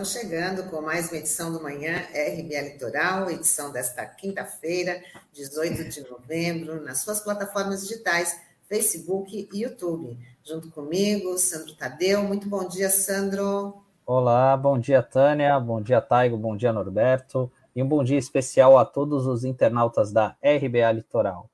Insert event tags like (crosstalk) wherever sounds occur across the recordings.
estamos chegando com mais uma edição do Manhã RBA Litoral, edição desta quinta-feira, 18 de novembro, nas suas plataformas digitais, Facebook e YouTube. Junto comigo, Sandro Tadeu. Muito bom dia, Sandro. Olá, bom dia, Tânia, bom dia, Taigo, bom dia, Norberto, e um bom dia especial a todos os internautas da RBA Litoral.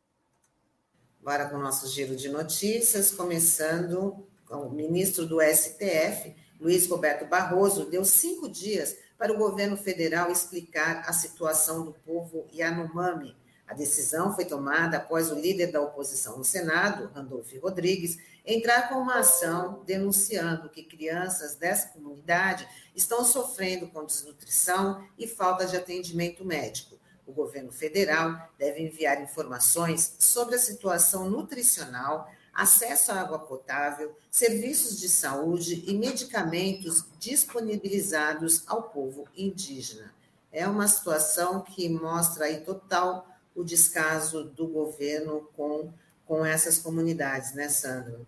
Bora com o nosso giro de notícias, começando com o ministro do STF, Luiz Roberto Barroso deu cinco dias para o governo federal explicar a situação do povo Yanomami. A decisão foi tomada após o líder da oposição no Senado, Randolfo Rodrigues, entrar com uma ação denunciando que crianças dessa comunidade estão sofrendo com desnutrição e falta de atendimento médico. O governo federal deve enviar informações sobre a situação nutricional acesso à água potável, serviços de saúde e medicamentos disponibilizados ao povo indígena. É uma situação que mostra aí total o descaso do governo com, com essas comunidades, né, Sandro?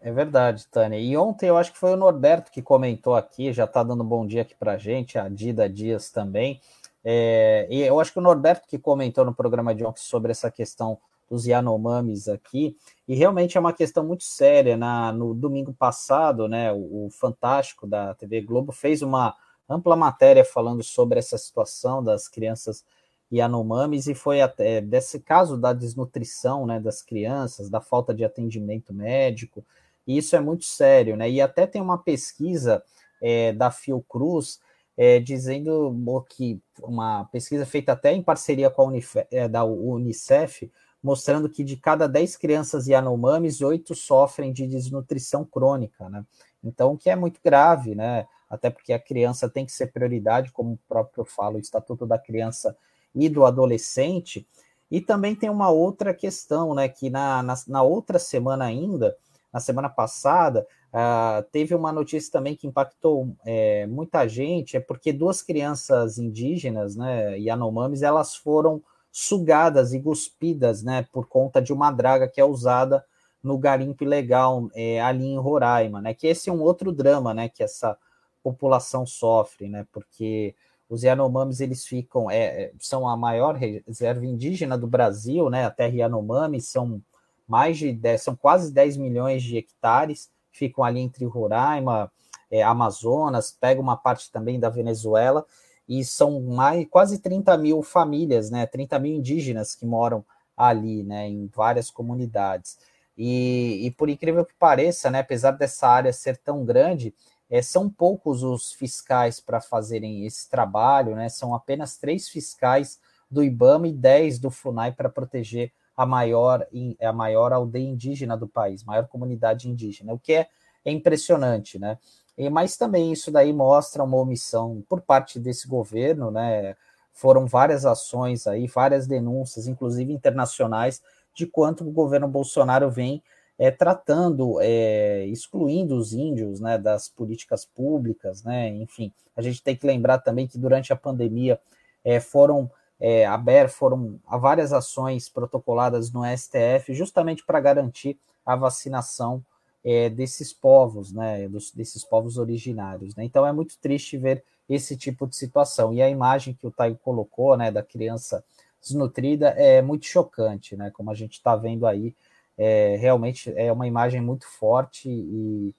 É verdade, Tânia. E ontem eu acho que foi o Norberto que comentou aqui, já está dando bom dia aqui para a gente, a Dida Dias também. É, e eu acho que o Norberto que comentou no programa de ontem sobre essa questão dos Yanomamis aqui, e realmente é uma questão muito séria. Na, no domingo passado, né, o, o Fantástico da TV Globo fez uma ampla matéria falando sobre essa situação das crianças Yanomamis, e foi até desse caso da desnutrição né, das crianças, da falta de atendimento médico, e isso é muito sério, né? E até tem uma pesquisa é, da Fiocruz é, dizendo que uma pesquisa feita até em parceria com a Unif é, da Unicef, mostrando que de cada 10 crianças Yanomamis, 8 sofrem de desnutrição crônica, né? Então, o que é muito grave, né? Até porque a criança tem que ser prioridade, como o próprio fala o Estatuto da Criança e do Adolescente. E também tem uma outra questão, né? Que na, na, na outra semana ainda, na semana passada, uh, teve uma notícia também que impactou é, muita gente, é porque duas crianças indígenas, né, Yanomamis, elas foram sugadas e cuspidas, né, por conta de uma draga que é usada no garimpo ilegal é, ali em Roraima, né, que esse é um outro drama, né, que essa população sofre, né, porque os Yanomamis eles ficam, é, é são a maior reserva indígena do Brasil, né, a terra Yanomami são mais de 10, são quase 10 milhões de hectares, ficam ali entre Roraima, é, Amazonas, pega uma parte também da Venezuela, e são mais quase 30 mil famílias, né? 30 mil indígenas que moram ali, né? Em várias comunidades. E, e por incrível que pareça, né? Apesar dessa área ser tão grande, é, são poucos os fiscais para fazerem esse trabalho, né? São apenas três fiscais do IBAMA e dez do FUNAI para proteger a maior, a maior aldeia indígena do país, maior comunidade indígena, o que é, é impressionante, né? E, mas também isso daí mostra uma omissão por parte desse governo, né? Foram várias ações aí, várias denúncias, inclusive internacionais, de quanto o governo Bolsonaro vem é, tratando, é, excluindo os índios né, das políticas públicas, né? Enfim, a gente tem que lembrar também que durante a pandemia é, foram é, abertas, foram várias ações protocoladas no STF justamente para garantir a vacinação é, desses povos, né, dos, desses povos originários. Né? Então é muito triste ver esse tipo de situação. E a imagem que o Taigo colocou, né, da criança desnutrida é muito chocante, né? Como a gente está vendo aí, é, realmente é uma imagem muito forte e,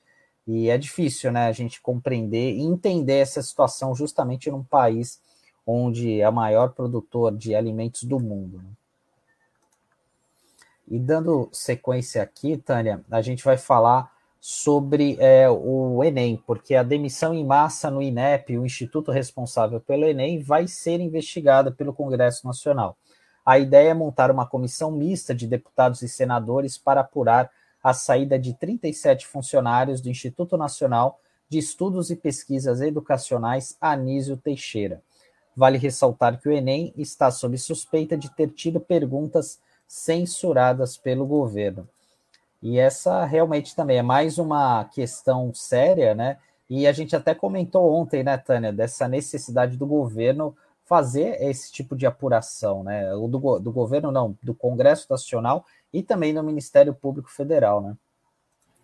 e é difícil, né, a gente compreender e entender essa situação justamente num país onde é o maior produtor de alimentos do mundo. Né? E dando sequência aqui, Tânia, a gente vai falar sobre é, o Enem, porque a demissão em massa no INEP, o instituto responsável pelo Enem, vai ser investigada pelo Congresso Nacional. A ideia é montar uma comissão mista de deputados e senadores para apurar a saída de 37 funcionários do Instituto Nacional de Estudos e Pesquisas Educacionais Anísio Teixeira. Vale ressaltar que o Enem está sob suspeita de ter tido perguntas censuradas pelo governo. E essa realmente também é mais uma questão séria, né? E a gente até comentou ontem, né, Tânia, dessa necessidade do governo fazer esse tipo de apuração, né? O do, do governo, não, do Congresso Nacional e também do Ministério Público Federal, né?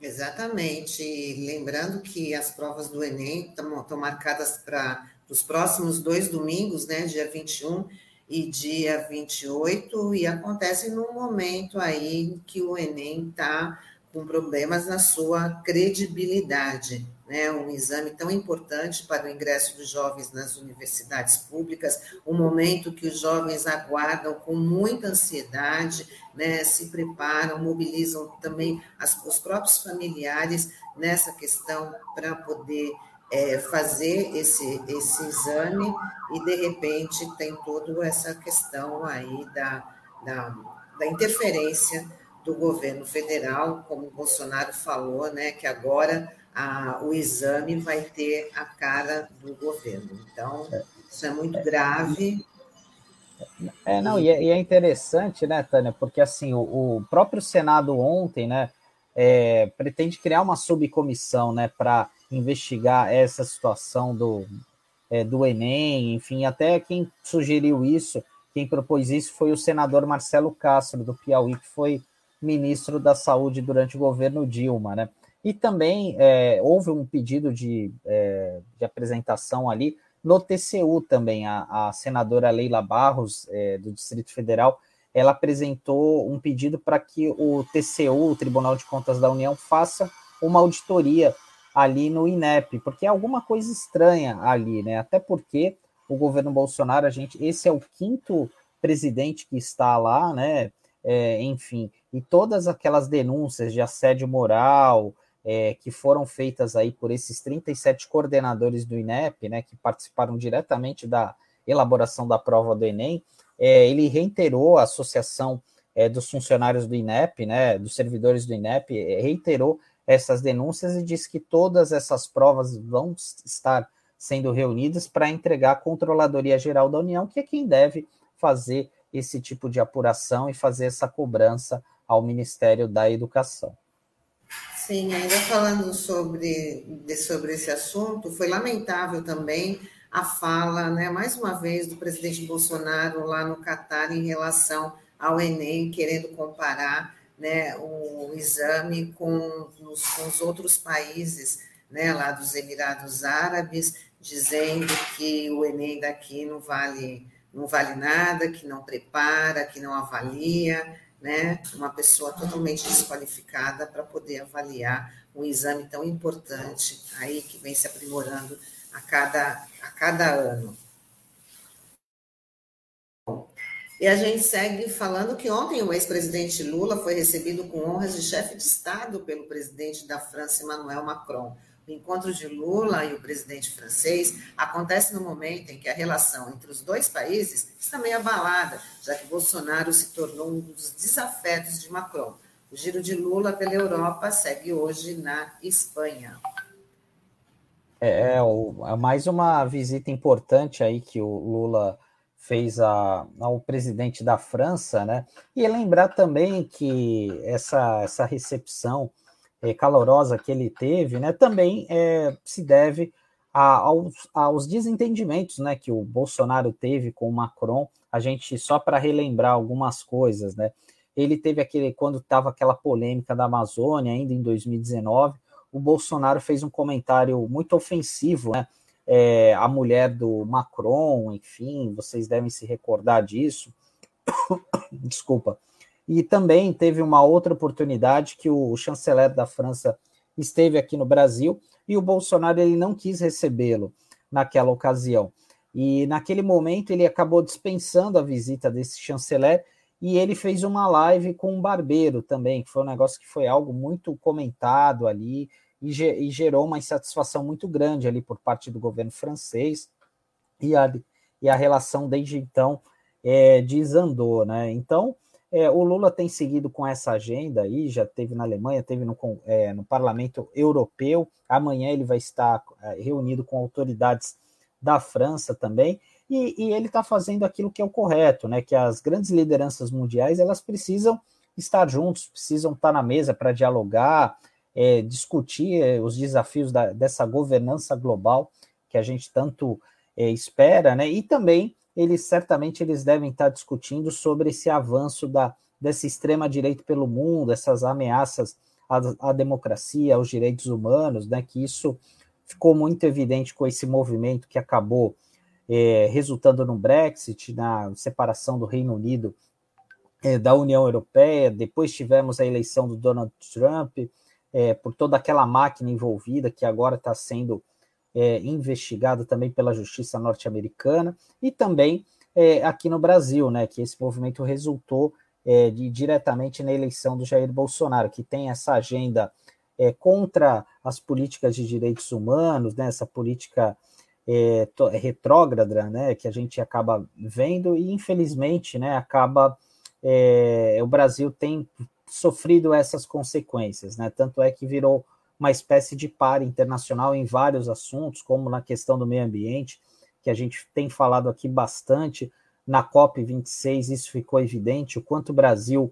Exatamente. lembrando que as provas do Enem estão marcadas para os próximos dois domingos, né, dia 21 e dia 28, e acontece num momento aí que o Enem está com problemas na sua credibilidade né, um exame tão importante para o ingresso dos jovens nas universidades públicas, um momento que os jovens aguardam com muita ansiedade, né, se preparam, mobilizam também as, os próprios familiares nessa questão para poder é, fazer esse, esse exame e, de repente, tem toda essa questão aí da, da, da interferência do governo federal, como o Bolsonaro falou, né, que agora a, o exame vai ter a cara do governo. Então, isso é muito grave. É, não, e é, e é interessante, né, Tânia, porque assim, o, o próprio Senado ontem, né, é, pretende criar uma subcomissão, né, para investigar essa situação do, é, do Enem, enfim, até quem sugeriu isso, quem propôs isso foi o senador Marcelo Castro, do Piauí, que foi ministro da Saúde durante o governo Dilma, né? E também é, houve um pedido de, é, de, apresentação ali no TCU também. A, a senadora Leila Barros, é, do Distrito Federal, ela apresentou um pedido para que o TCU, o Tribunal de Contas da União, faça uma auditoria ali no INEP, porque é alguma coisa estranha ali, né? Até porque o governo Bolsonaro, a gente, esse é o quinto presidente que está lá, né? É, enfim, e todas aquelas denúncias de assédio moral, é, que foram feitas aí por esses 37 coordenadores do INEP, né, que participaram diretamente da elaboração da prova do Enem, é, ele reiterou a associação é, dos funcionários do INEP, né, dos servidores do INEP, é, reiterou essas denúncias e disse que todas essas provas vão estar sendo reunidas para entregar à Controladoria Geral da União, que é quem deve fazer esse tipo de apuração e fazer essa cobrança ao Ministério da Educação. Sim, ainda falando sobre, de, sobre esse assunto, foi lamentável também a fala, né, mais uma vez, do presidente Bolsonaro lá no Catar em relação ao Enem, querendo comparar né, o exame com os, com os outros países né, lá dos Emirados Árabes, dizendo que o Enem daqui não vale, não vale nada, que não prepara, que não avalia né, uma pessoa totalmente desqualificada para poder avaliar um exame tão importante aí que vem se aprimorando a cada, a cada ano. E a gente segue falando que ontem o ex-presidente Lula foi recebido com honras de chefe de Estado pelo presidente da França, Emmanuel Macron. O encontro de Lula e o presidente francês acontece no momento em que a relação entre os dois países está meio abalada, já que Bolsonaro se tornou um dos desafetos de Macron. O giro de Lula pela Europa segue hoje na Espanha. É, é, é mais uma visita importante aí que o Lula fez a, ao presidente da França, né? E lembrar também que essa, essa recepção é, calorosa que ele teve, né, também é, se deve a, aos, aos, desentendimentos né, que o Bolsonaro teve com o Macron. A gente, só para relembrar algumas coisas, né? Ele teve aquele, quando estava aquela polêmica da Amazônia, ainda em 2019, o Bolsonaro fez um comentário muito ofensivo, né? É, a mulher do Macron, enfim, vocês devem se recordar disso. (coughs) Desculpa. E também teve uma outra oportunidade que o chanceler da França esteve aqui no Brasil e o Bolsonaro ele não quis recebê-lo naquela ocasião. E naquele momento ele acabou dispensando a visita desse chanceler e ele fez uma live com um barbeiro também, que foi um negócio que foi algo muito comentado ali e, e gerou uma insatisfação muito grande ali por parte do governo francês e a, e a relação desde então é, desandou, né? Então é, o Lula tem seguido com essa agenda aí, já teve na Alemanha, teve no, é, no Parlamento Europeu, amanhã ele vai estar é, reunido com autoridades da França também, e, e ele está fazendo aquilo que é o correto, né? Que as grandes lideranças mundiais elas precisam estar juntos, precisam estar na mesa para dialogar, é, discutir é, os desafios da, dessa governança global que a gente tanto é, espera, né? E também eles certamente eles devem estar discutindo sobre esse avanço da, dessa extrema direita pelo mundo, essas ameaças à, à democracia, aos direitos humanos, né, que isso ficou muito evidente com esse movimento que acabou é, resultando no Brexit, na separação do Reino Unido é, da União Europeia. Depois tivemos a eleição do Donald Trump, é, por toda aquela máquina envolvida que agora está sendo é, investigada também pela justiça norte-americana, e também é, aqui no Brasil, né, que esse movimento resultou é, de, diretamente na eleição do Jair Bolsonaro, que tem essa agenda é, contra as políticas de direitos humanos, né, essa política é, retrógrada, né, que a gente acaba vendo e infelizmente, né, acaba o Brasil tem sofrido essas consequências, né, tanto é que virou uma espécie de par internacional em vários assuntos, como na questão do meio ambiente, que a gente tem falado aqui bastante. Na COP 26, isso ficou evidente o quanto o Brasil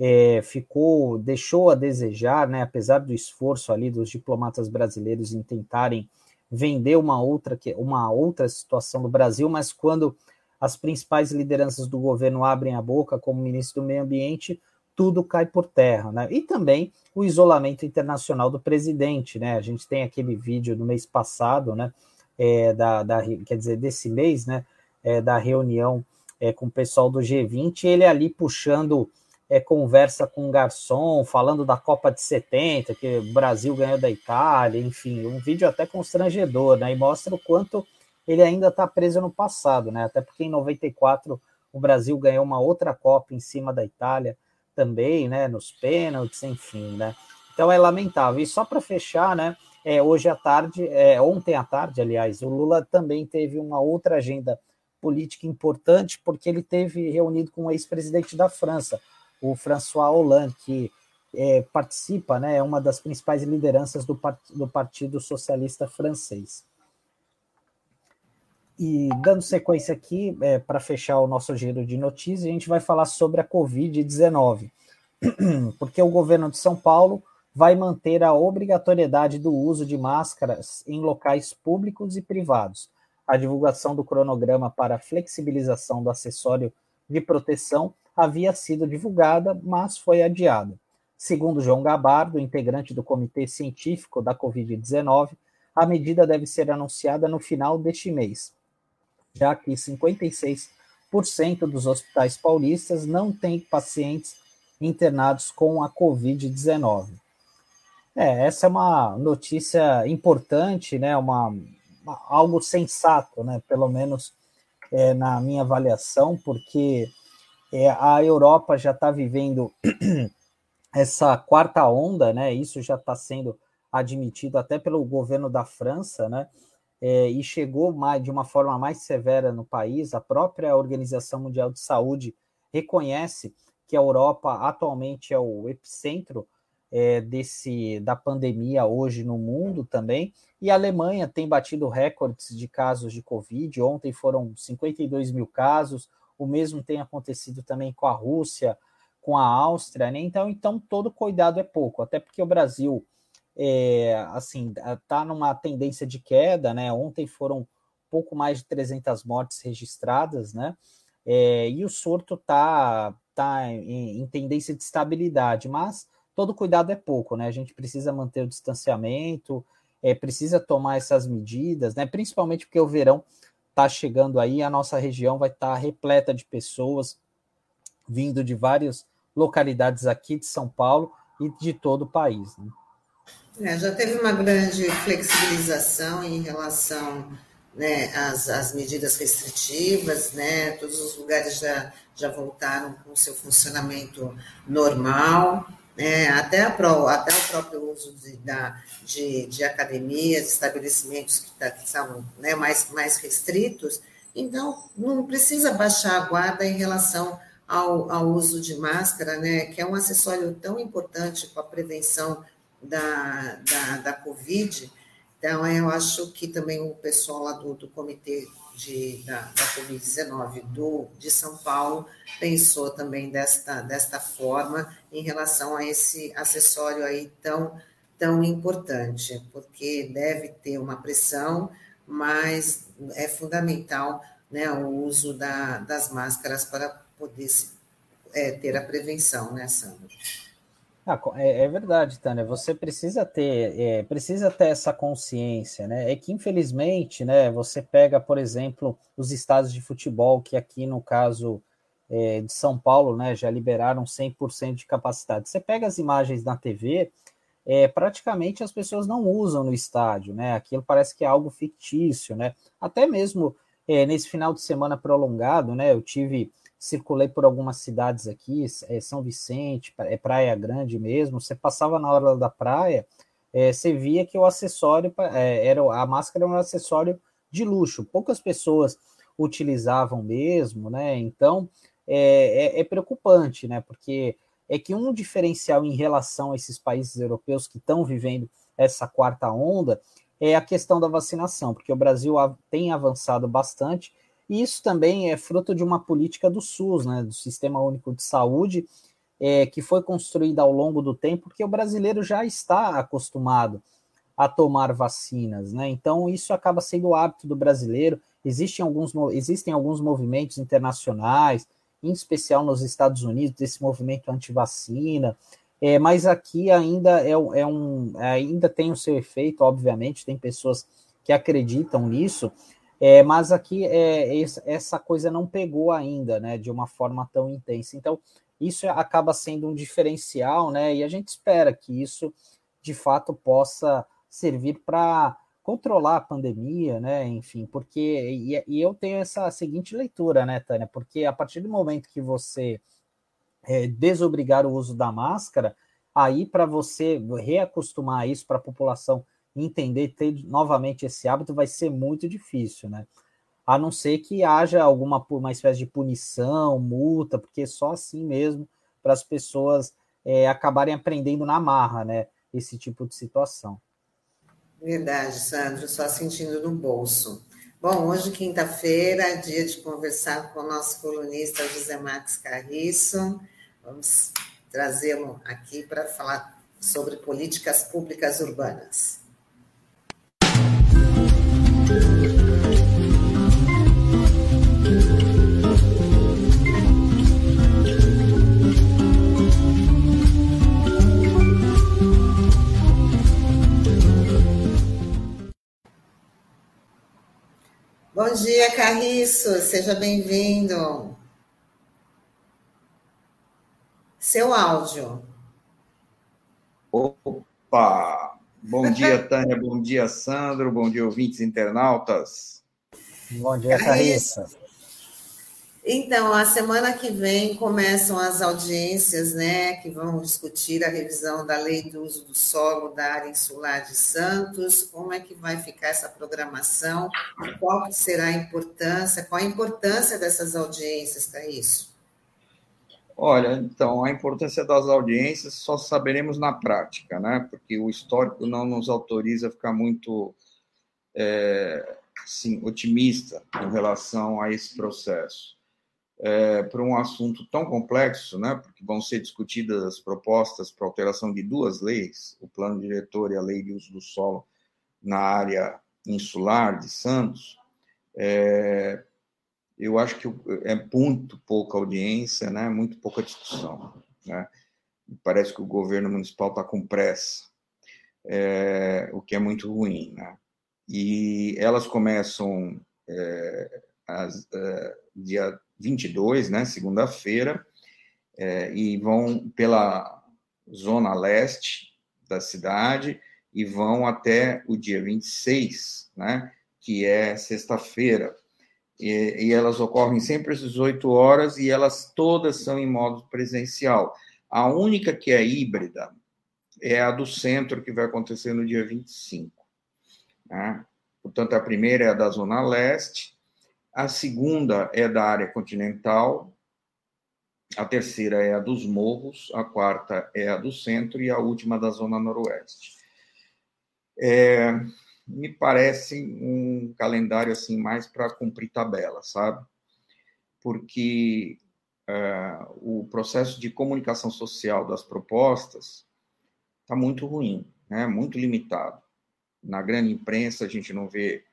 é, ficou, deixou a desejar, né, apesar do esforço ali dos diplomatas brasileiros em tentarem vender uma outra, uma outra situação do Brasil, mas quando as principais lideranças do governo abrem a boca, como o ministro do Meio Ambiente, tudo cai por terra, né? E também o isolamento internacional do presidente, né? A gente tem aquele vídeo no mês passado, né? É, da, da, quer dizer, desse mês, né? É, da reunião é, com o pessoal do G20, ele ali puxando é, conversa com um garçom, falando da Copa de 70, que o Brasil ganhou da Itália, enfim, um vídeo até constrangedor, né? E mostra o quanto ele ainda está preso no passado, né? Até porque em 94 o Brasil ganhou uma outra Copa em cima da Itália também, né? Nos pênaltis, enfim, né? Então é lamentável. E só para fechar, né? É, hoje à tarde, é, ontem à tarde, aliás, o Lula também teve uma outra agenda política importante, porque ele teve reunido com o ex-presidente da França, o François Hollande, que é, participa, né, é uma das principais lideranças do, part do Partido Socialista Francês. E dando sequência aqui, é, para fechar o nosso giro de notícias, a gente vai falar sobre a Covid-19, (clears throat) porque o governo de São Paulo vai manter a obrigatoriedade do uso de máscaras em locais públicos e privados. A divulgação do cronograma para flexibilização do acessório de proteção havia sido divulgada, mas foi adiada. Segundo João Gabardo, integrante do Comitê Científico da Covid-19, a medida deve ser anunciada no final deste mês, já que 56% dos hospitais paulistas não têm pacientes internados com a Covid-19. É, essa é uma notícia importante, né? Uma, uma algo sensato, né? Pelo menos é, na minha avaliação, porque é, a Europa já está vivendo (clears throat) essa quarta onda, né? Isso já está sendo admitido até pelo governo da França, né? É, e chegou mais, de uma forma mais severa no país. A própria Organização Mundial de Saúde reconhece que a Europa atualmente é o epicentro é, desse da pandemia hoje no mundo também. E a Alemanha tem batido recordes de casos de Covid. Ontem foram 52 mil casos. O mesmo tem acontecido também com a Rússia, com a Áustria, né? Então, então todo cuidado é pouco, até porque o Brasil é, assim está numa tendência de queda, né? Ontem foram pouco mais de 300 mortes registradas, né? É, e o surto está tá em, em, tendência de estabilidade, mas todo cuidado é pouco, né? A gente precisa manter o distanciamento, é, precisa tomar essas medidas, né? Principalmente porque o verão está chegando aí, a nossa região vai estar tá repleta de pessoas vindo de várias localidades aqui de São Paulo e de todo o país. Né? É, já teve uma grande flexibilização em relação né, às, às, medidas restritivas, né, todos os lugares já, já voltaram com o seu funcionamento normal. É, até, a, até o próprio uso de, da, de, de academias, estabelecimentos que, tá, que são né, mais, mais restritos, então não precisa baixar a guarda em relação ao, ao uso de máscara, né, que é um acessório tão importante para a prevenção da, da, da Covid. Então, eu acho que também o pessoal lá do, do Comitê de, da, da Covid-19 de São Paulo pensou também desta, desta forma em relação a esse acessório aí tão, tão importante, porque deve ter uma pressão, mas é fundamental né, o uso da, das máscaras para poder é, ter a prevenção, né, Sandra? Ah, é, é, verdade, Tânia. Você precisa ter, é, precisa ter essa consciência, né? É que infelizmente, né? Você pega, por exemplo, os estados de futebol que aqui no caso é, de São Paulo, né? Já liberaram 100% de capacidade. Você pega as imagens na TV, é, praticamente as pessoas não usam no estádio, né? Aquilo parece que é algo fictício, né? Até mesmo é, nesse final de semana prolongado, né? Eu tive circulei por algumas cidades aqui, é, São Vicente, é Praia Grande mesmo. Você passava na hora da praia, é, você via que o acessório é, era a máscara era um acessório de luxo. Poucas pessoas utilizavam mesmo, né? Então é, é, é preocupante, né? Porque é que um diferencial em relação a esses países europeus que estão vivendo essa quarta onda é a questão da vacinação, porque o Brasil tem avançado bastante e isso também é fruto de uma política do SUS, né, do Sistema Único de Saúde, é, que foi construída ao longo do tempo, porque o brasileiro já está acostumado a tomar vacinas, né? Então isso acaba sendo o hábito do brasileiro. Existem alguns, existem alguns movimentos internacionais, em especial nos Estados Unidos, desse movimento anti-vacina, é, mas aqui ainda é, é um ainda tem o seu efeito, obviamente, tem pessoas que acreditam nisso, é, mas aqui é, essa coisa não pegou ainda, né, de uma forma tão intensa. Então, isso acaba sendo um diferencial, né, e a gente espera que isso, de fato, possa servir para controlar a pandemia, né, enfim, porque, e, e, eu tenho essa seguinte leitura, né, Tânia, porque a partir do momento que você é, desobrigar o uso da máscara, aí para você reacostumar isso para a população entender, ter novamente esse hábito vai ser muito difícil, né? A não ser que haja alguma uma espécie de punição, multa, porque só assim mesmo para as pessoas é, acabarem aprendendo na marra, né? Esse tipo de situação. Verdade, Sandro, só sentindo no bolso. Bom, hoje, quinta-feira, dia de conversar com o nosso colunista José Max Carriço. Vamos trazê-lo aqui para falar sobre políticas públicas urbanas. Bom dia, Carriço, seja bem-vindo. Seu áudio. Opa! Bom dia, Tânia. Bom dia, Sandro. Bom dia, ouvintes internautas. Bom dia, Carissa. Então, a semana que vem começam as audiências, né, que vão discutir a revisão da lei do uso do solo da área insular de Santos. Como é que vai ficar essa programação? Qual será a importância? Qual a importância dessas audiências, Carissa? Olha, então, a importância das audiências só saberemos na prática, né? Porque o histórico não nos autoriza a ficar muito é, assim, otimista em relação a esse processo. É, para um assunto tão complexo, né? Porque vão ser discutidas as propostas para alteração de duas leis, o plano diretor e a lei de uso do solo na área insular de Santos. É, eu acho que é muito pouca audiência, né? muito pouca discussão. Né? Parece que o governo municipal está com pressa, é, o que é muito ruim. Né? E elas começam é, as, é, dia 22, né, segunda-feira, é, e vão pela zona leste da cidade e vão até o dia 26, né, que é sexta-feira e, e, elas ocorrem sempre às 18 horas e elas todas são em modo presencial. A única que é híbrida é a do centro, que vai acontecer no dia 25. Né? Portanto, a primeira é a da Zona Leste, a segunda é da área continental, a terceira é a dos morros, a quarta é a do centro e a última da Zona Noroeste. É, me parece um calendário assim mais para cumprir tabela, sabe? Porque uh, o processo de comunicação social das propostas está muito ruim, né? Muito limitado. Na grande imprensa a gente não vê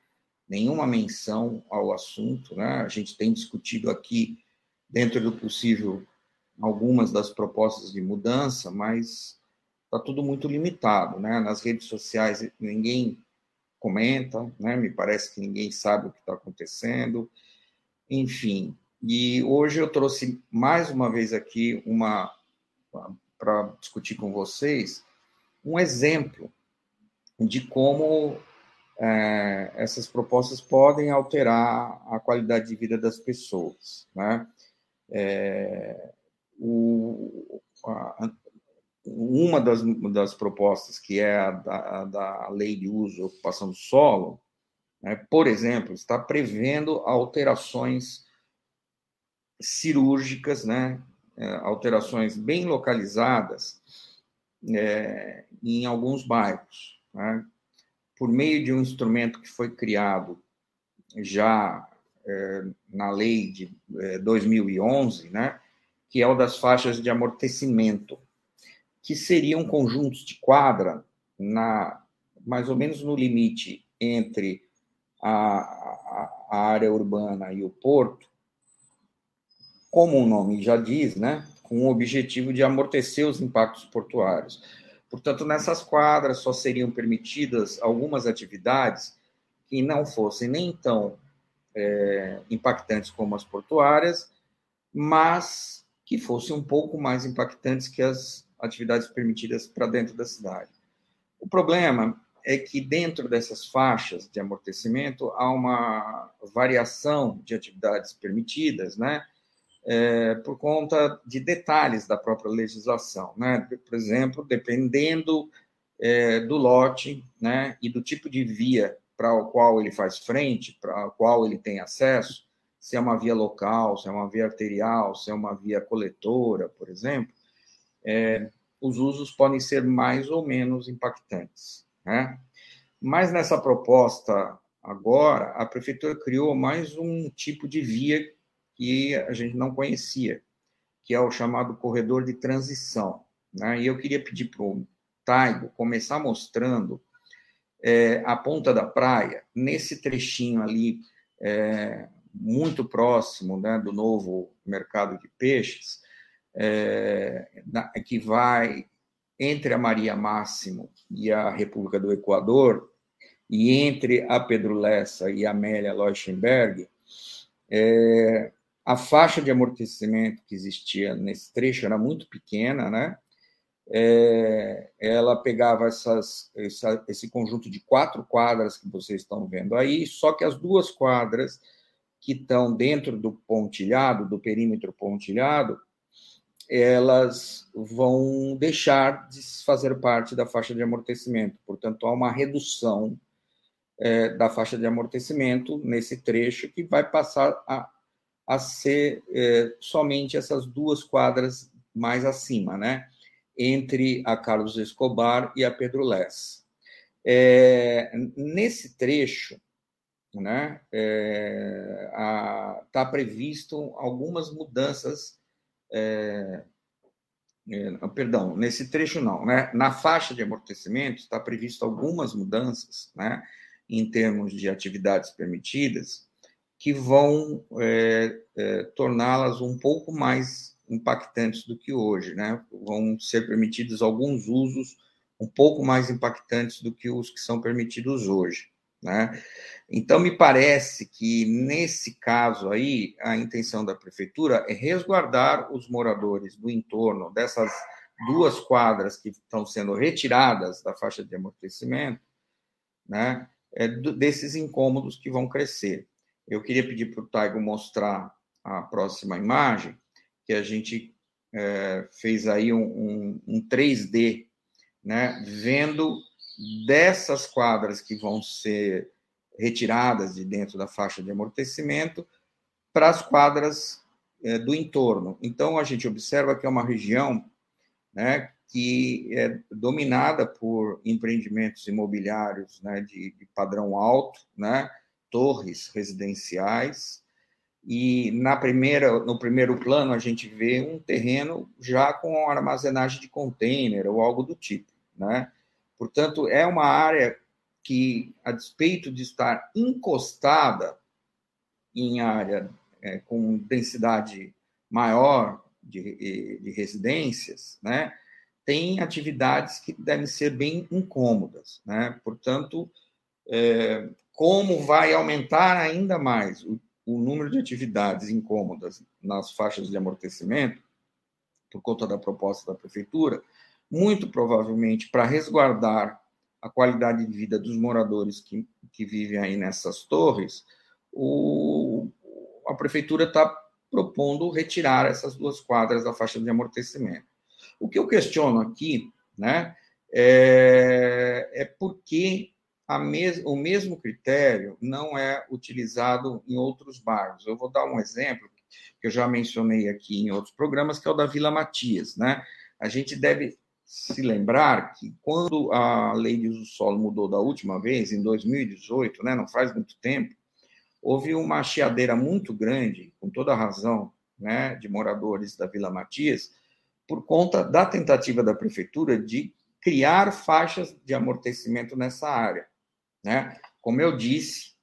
nenhuma menção ao assunto, né? A gente tem discutido aqui dentro do possível algumas das propostas de mudança, mas está tudo muito limitado, né? Nas redes sociais ninguém comenta, né? Me parece que ninguém sabe o que está acontecendo, enfim. E hoje eu trouxe mais uma vez aqui uma para discutir com vocês um exemplo de como é, essas propostas podem alterar a qualidade de vida das pessoas, né? É, o, a, uma das, das propostas, que é a da, a da lei de uso e ocupação do solo, né, por exemplo, está prevendo alterações cirúrgicas, né, é, alterações bem localizadas é, em alguns bairros, né, por meio de um instrumento que foi criado já é, na lei de é, 2011, né, que é o das faixas de amortecimento, que seriam conjuntos de quadra na mais ou menos no limite entre a, a, a área urbana e o porto, como o nome já diz, né, com o objetivo de amortecer os impactos portuários. Portanto, nessas quadras só seriam permitidas algumas atividades que não fossem nem tão é, impactantes como as portuárias, mas que fossem um pouco mais impactantes que as atividades permitidas para dentro da cidade. O problema é que dentro dessas faixas de amortecimento há uma variação de atividades permitidas, né? É, por conta de detalhes da própria legislação, né? Por exemplo, dependendo é, do lote, né, e do tipo de via para o qual ele faz frente, para o qual ele tem acesso, se é uma via local, se é uma via arterial, se é uma via coletora, por exemplo, é, os usos podem ser mais ou menos impactantes. Né? Mas nessa proposta agora, a prefeitura criou mais um tipo de via que a gente não conhecia, que é o chamado corredor de transição. Né? E eu queria pedir para o Taigo começar mostrando é, a ponta da praia, nesse trechinho ali, é, muito próximo né, do novo mercado de peixes, é, que vai entre a Maria Máximo e a República do Equador, e entre a Pedro Lessa e a Amélia Leuchtenberg, é, a faixa de amortecimento que existia nesse trecho era muito pequena, né? É, ela pegava essas, essa, esse conjunto de quatro quadras que vocês estão vendo aí, só que as duas quadras que estão dentro do pontilhado, do perímetro pontilhado, elas vão deixar de fazer parte da faixa de amortecimento. Portanto, há uma redução é, da faixa de amortecimento nesse trecho que vai passar a, a ser é, somente essas duas quadras mais acima, né? Entre a Carlos Escobar e a Pedro Less. É, nesse trecho, né, está é, previsto algumas mudanças é, é, perdão, nesse trecho não, né? Na faixa de amortecimento está previsto algumas mudanças, né? Em termos de atividades permitidas, que vão é, é, torná-las um pouco mais impactantes do que hoje, né? Vão ser permitidos alguns usos um pouco mais impactantes do que os que são permitidos hoje. Né? Então, me parece que, nesse caso aí, a intenção da prefeitura é resguardar os moradores do entorno dessas duas quadras que estão sendo retiradas da faixa de amortecimento, né, é, desses incômodos que vão crescer. Eu queria pedir para o Taigo mostrar a próxima imagem, que a gente é, fez aí um, um, um 3D, né, vendo dessas quadras que vão ser retiradas de dentro da faixa de amortecimento para as quadras é, do entorno. Então, a gente observa que é uma região né, que é dominada por empreendimentos imobiliários né, de, de padrão alto, né, torres residenciais, e na primeira, no primeiro plano a gente vê um terreno já com armazenagem de container ou algo do tipo, né? Portanto, é uma área que, a despeito de estar encostada em área é, com densidade maior de, de residências, né, tem atividades que devem ser bem incômodas, né? Portanto, é, como vai aumentar ainda mais o, o número de atividades incômodas nas faixas de amortecimento, por conta da proposta da prefeitura, muito provavelmente para resguardar a qualidade de vida dos moradores que, que vivem aí nessas torres, o, a prefeitura está propondo retirar essas duas quadras da faixa de amortecimento. O que eu questiono aqui né, é, é porque mes, o mesmo critério não é utilizado em outros bairros. Eu vou dar um exemplo que eu já mencionei aqui em outros programas, que é o da Vila Matias. Né? A gente deve se lembrar que quando a lei de uso do solo mudou da última vez, em 2018, né, não faz muito tempo, houve uma chiadeira muito grande, com toda a razão, né, de moradores da Vila Matias, por conta da tentativa da prefeitura de criar faixas de amortecimento nessa área, né? Como eu disse,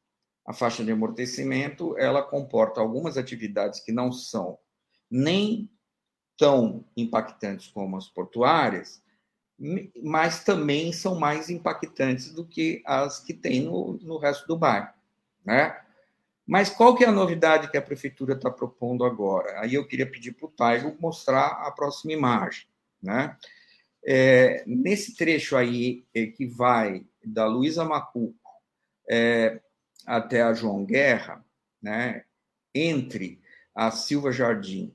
a faixa de amortecimento, ela comporta algumas atividades que não são nem tão impactantes como as portuárias, mas também são mais impactantes do que as que tem no, no resto do bairro, né? Mas qual que é a novidade que a prefeitura está propondo agora? Aí eu queria pedir para o Taigo mostrar a próxima imagem, né? É, nesse trecho aí é, que vai da Luísa Macuco é, até a João Guerra, né? Entre a Silva Jardim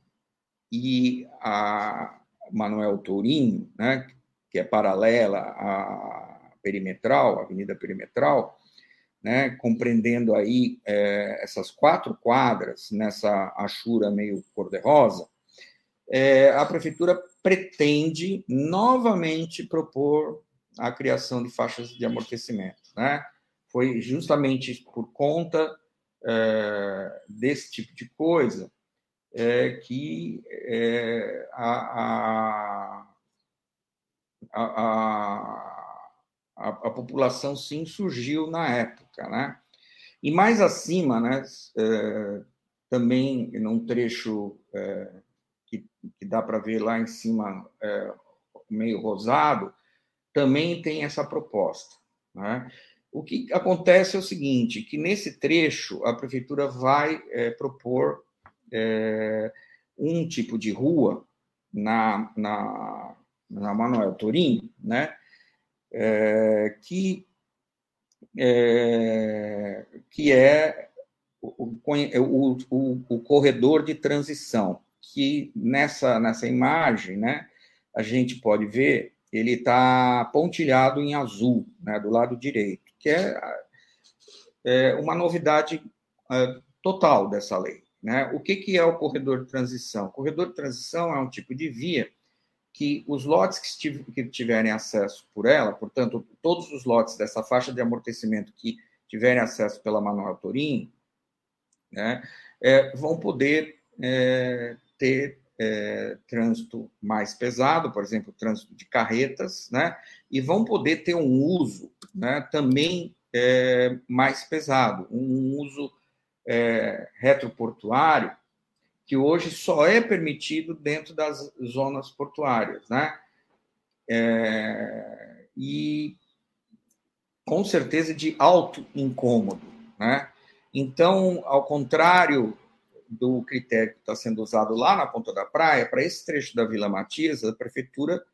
e a Manuel Tourinho, né, que é paralela à perimetral, Avenida Perimetral, né, compreendendo aí é, essas quatro quadras nessa achura meio cor-de-rosa, é, a prefeitura pretende novamente propor a criação de faixas de amortecimento. Né? Foi justamente por conta é, desse tipo de coisa é, que é, a, a, a, a, população se insurgiu na época. Né? E mais acima, né, é, também num trecho é, que, que, dá para ver lá em cima, é, meio rosado, também tem essa proposta. Né? O que acontece é o seguinte, que nesse trecho a prefeitura vai é, propor é, um tipo de rua na, na, na Manuel Turim, né, é, que, é, que é o, o, o, o, corredor de transição, que nessa, nessa imagem né, a gente pode ver, ele está pontilhado em azul, né, do lado direito, que é, é uma novidade é, total dessa lei. Né? O que, que é o corredor de transição? O corredor de transição é um tipo de via que os lotes que, tiverem acesso por ela, portanto, todos os lotes dessa faixa de amortecimento que tiverem acesso pela Manuel Torim, né, é, vão poder é, ter é, trânsito mais pesado, por exemplo, trânsito de carretas, né, e vão poder ter um uso né, também é, mais pesado, um uso é, retroportuário, que hoje só é permitido dentro das zonas portuárias, né? É, e com certeza de alto incômodo, né? Então, ao contrário do critério que está sendo usado lá na ponta da praia, para esse trecho da Vila Matias, a prefeitura está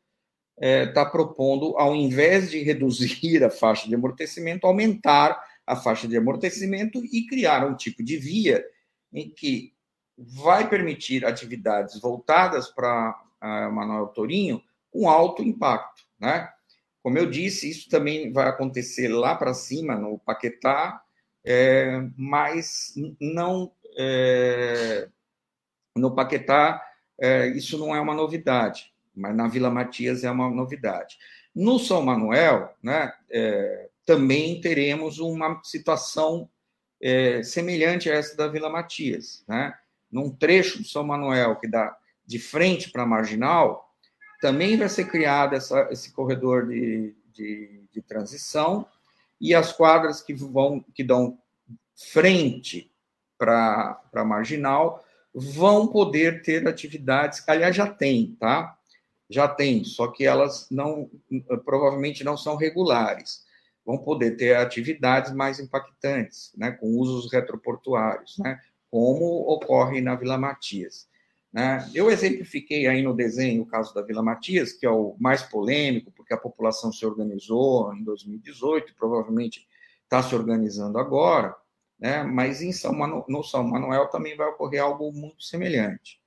é, tá propondo, ao invés de reduzir (laughs) a faixa de amortecimento, aumentar a faixa de amortecimento e criar um tipo de via em que vai permitir atividades voltadas para uh, Manuel Torinho com alto impacto, né? Como eu disse, isso também vai acontecer lá para cima, no Paquetá, é, mas não é, no Paquetá é, isso não é uma novidade, mas na Vila Matias é uma novidade. No São Manuel, né, é, também teremos uma situação é, semelhante a essa da Vila Matias. Né? Num trecho do São Manuel que dá de frente para a marginal, também vai ser criado essa, esse corredor de, de, de, transição e as quadras que vão que dão frente para a marginal vão poder ter atividades, aliás, já tem, tá? já tem, só que elas não provavelmente não são regulares. Vão poder ter atividades mais impactantes, né, com usos retroportuários, né, como ocorre na Vila Matias. Né? Eu exemplifiquei aí no desenho o caso da Vila Matias, que é o mais polêmico, porque a população se organizou em 2018, provavelmente está se organizando agora, né? mas em São Manu... no São Manuel também vai ocorrer algo muito semelhante.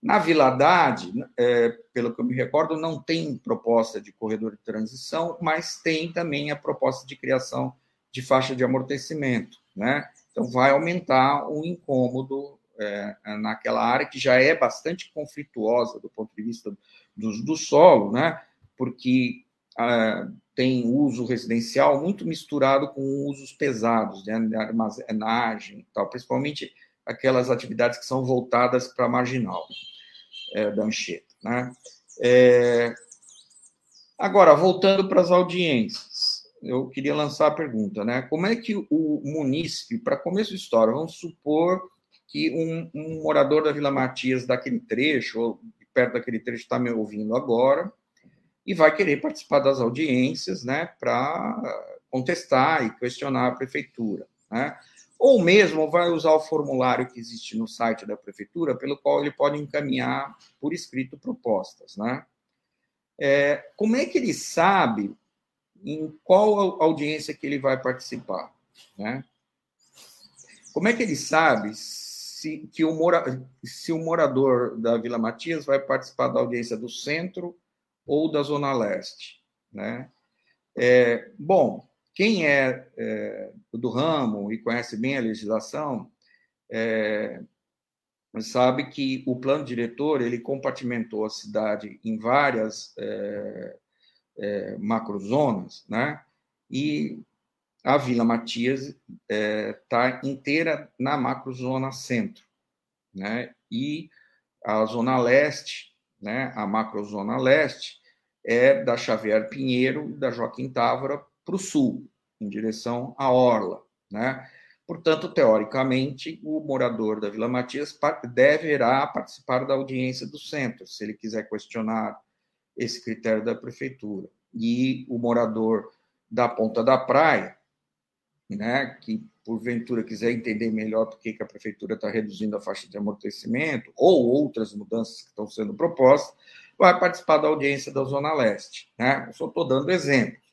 Na Vila Haddad, é, pelo que eu me recordo, não tem proposta de corredor de transição, mas tem também a proposta de criação de faixa de amortecimento. Né? Então, vai aumentar o incômodo é, naquela área que já é bastante conflituosa do ponto de vista do, do solo, né? porque é, tem uso residencial muito misturado com usos pesados, né? de armazenagem, tal, principalmente aquelas atividades que são voltadas para a marginal é, da Anchieta. Né? É, agora, voltando para as audiências, eu queria lançar a pergunta, né? Como é que o munícipe, para começo de história, vamos supor que um, um, morador da Vila Matias daquele trecho, ou perto daquele trecho, está me ouvindo agora, e vai querer participar das audiências, né, para contestar e questionar a prefeitura, né? Ou mesmo vai usar o formulário que existe no site da prefeitura, pelo qual ele pode encaminhar por escrito propostas, né? É, como é que ele sabe em qual audiência que ele vai participar, né? Como é que ele sabe se, que o, mora, se o morador da Vila Matias vai participar da audiência do centro ou da Zona Leste, né? É, bom, quem é, é, do ramo e conhece bem a legislação é, sabe que o plano diretor ele compartimentou a cidade em várias é, é, macrozonas, né? E a Vila Matias está é, inteira na macrozona centro, né? E a zona leste, né? A macrozona leste é da Xavier Pinheiro e da Joaquim Távora para o sul, em direção à Orla. Né? Portanto, teoricamente, o morador da Vila Matias deverá participar da audiência do centro, se ele quiser questionar esse critério da prefeitura. E o morador da Ponta da Praia, né, que porventura quiser entender melhor por que a prefeitura está reduzindo a faixa de amortecimento, ou outras mudanças que estão sendo propostas, vai participar da audiência da Zona Leste. Né? Eu só estou dando exemplos.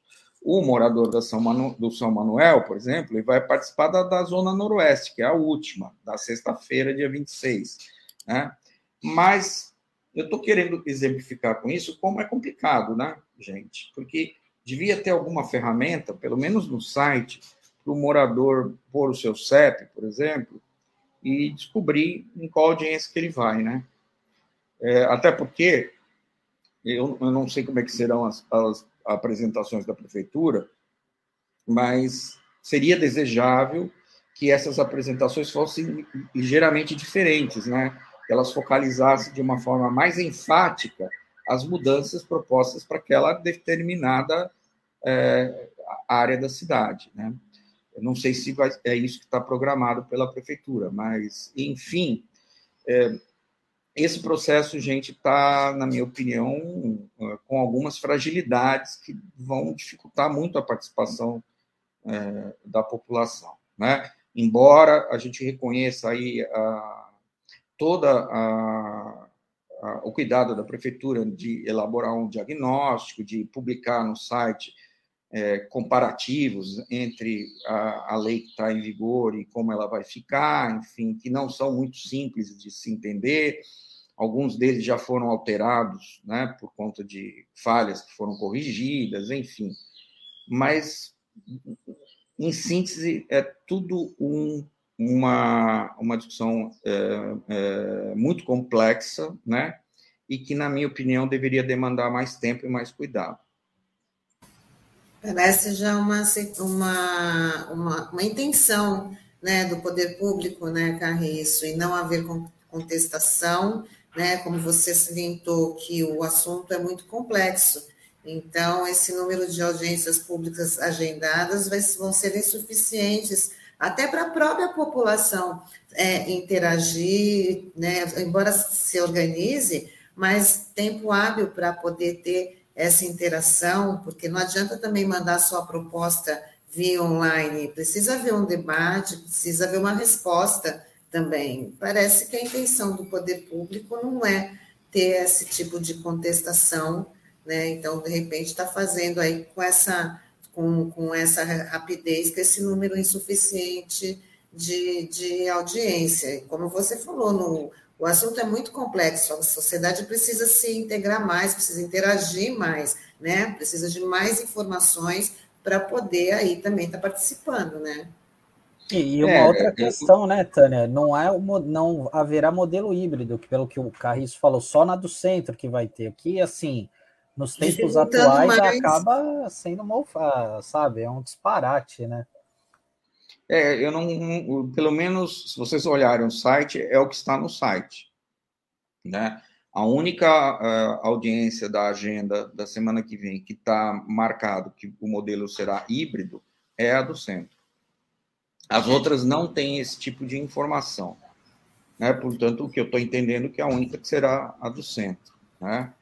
O morador da São Manu, do São Manuel, por exemplo, ele vai participar da, da Zona Noroeste, que é a última, da sexta-feira, dia 26. Né? Mas eu estou querendo exemplificar com isso como é complicado, né, gente? Porque devia ter alguma ferramenta, pelo menos no site, para o morador pôr o seu CEP, por exemplo, e descobrir em qual audiência que ele vai, né? É, até porque eu, eu, não sei como é que serão as, as apresentações da prefeitura, mas seria desejável que essas apresentações fossem ligeiramente diferentes, né? Que elas focalizassem de uma forma mais enfática as mudanças propostas para aquela determinada é, área da cidade, né? Eu não sei se vai, é isso que está programado pela prefeitura, mas, enfim, é, esse processo, gente, está, na minha opinião, eh, com algumas fragilidades que vão dificultar muito a participação é, da população, né? Embora a gente reconheça aí a, toda a, a, o cuidado da prefeitura de elaborar um diagnóstico, de publicar no site é, comparativos entre a, a lei que está em vigor e como ela vai ficar, enfim, que não são muito simples de se entender, Alguns deles já foram alterados, né, por conta de falhas que foram corrigidas, enfim. Mas, em síntese, é tudo um, uma, uma discussão é, é, muito complexa, né, e que, na minha opinião, deveria demandar mais tempo e mais cuidado. Parece já uma, uma, uma, uma intenção né, do poder público, né, Carriço, e não haver contestação né? Como você salientou que o assunto é muito complexo. Então, esse número de audiências públicas agendadas vai, vão ser insuficientes até para a própria população é, interagir, né? embora se organize, mais tempo hábil para poder ter essa interação, porque não adianta também mandar só a proposta via online, precisa haver um debate, precisa haver uma resposta também. Parece que a intenção do poder público não é ter esse tipo de contestação, né? Então, de repente, está fazendo aí com essa, com, com essa rapidez, com esse número insuficiente de, de audiência. Como você falou, no, o assunto é muito complexo, a sociedade precisa se integrar mais, precisa interagir mais, né? Precisa de mais informações para poder aí também estar tá participando, né? E, uma é, outra questão, né, Tânia? Não, é, não haverá modelo híbrido, que pelo que o Carriço falou, só na do centro que vai ter aqui, assim, nos tempos atuais mais... acaba sendo uma, sabe, é um disparate, né? É, eu não, pelo menos, se vocês olharem o site, é o que está no site, né? A única uh, audiência da agenda da semana que vem que está marcado que o modelo será híbrido é a do centro. As outras não têm esse tipo de informação. Né? Portanto, o que eu estou entendendo é que a única que será a do centro. Né?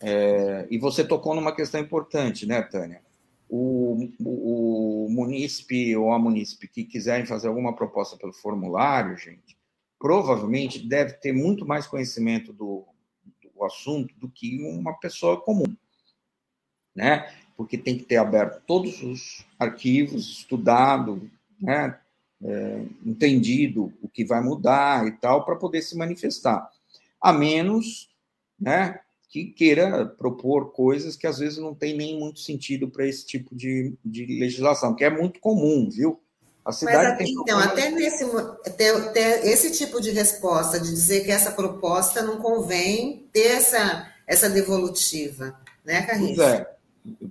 É, e você tocou numa questão importante, né, Tânia? O, o, o munícipe ou a munícipe que quiserem fazer alguma proposta pelo formulário, gente, provavelmente deve ter muito mais conhecimento do, o assunto do que uma pessoa comum, né? Porque tem que ter aberto todos os arquivos, estudado, né? É, entendido o que vai mudar e tal, para poder se manifestar. A menos, né? Que queira propor coisas que às vezes não tem nem muito sentido para esse tipo de, de legislação, que é muito comum, viu? A cidade Mas, tem então, até nesse ter, ter esse tipo de resposta, de dizer que essa proposta não convém ter essa, essa devolutiva, né, Carlinhos? Pois é,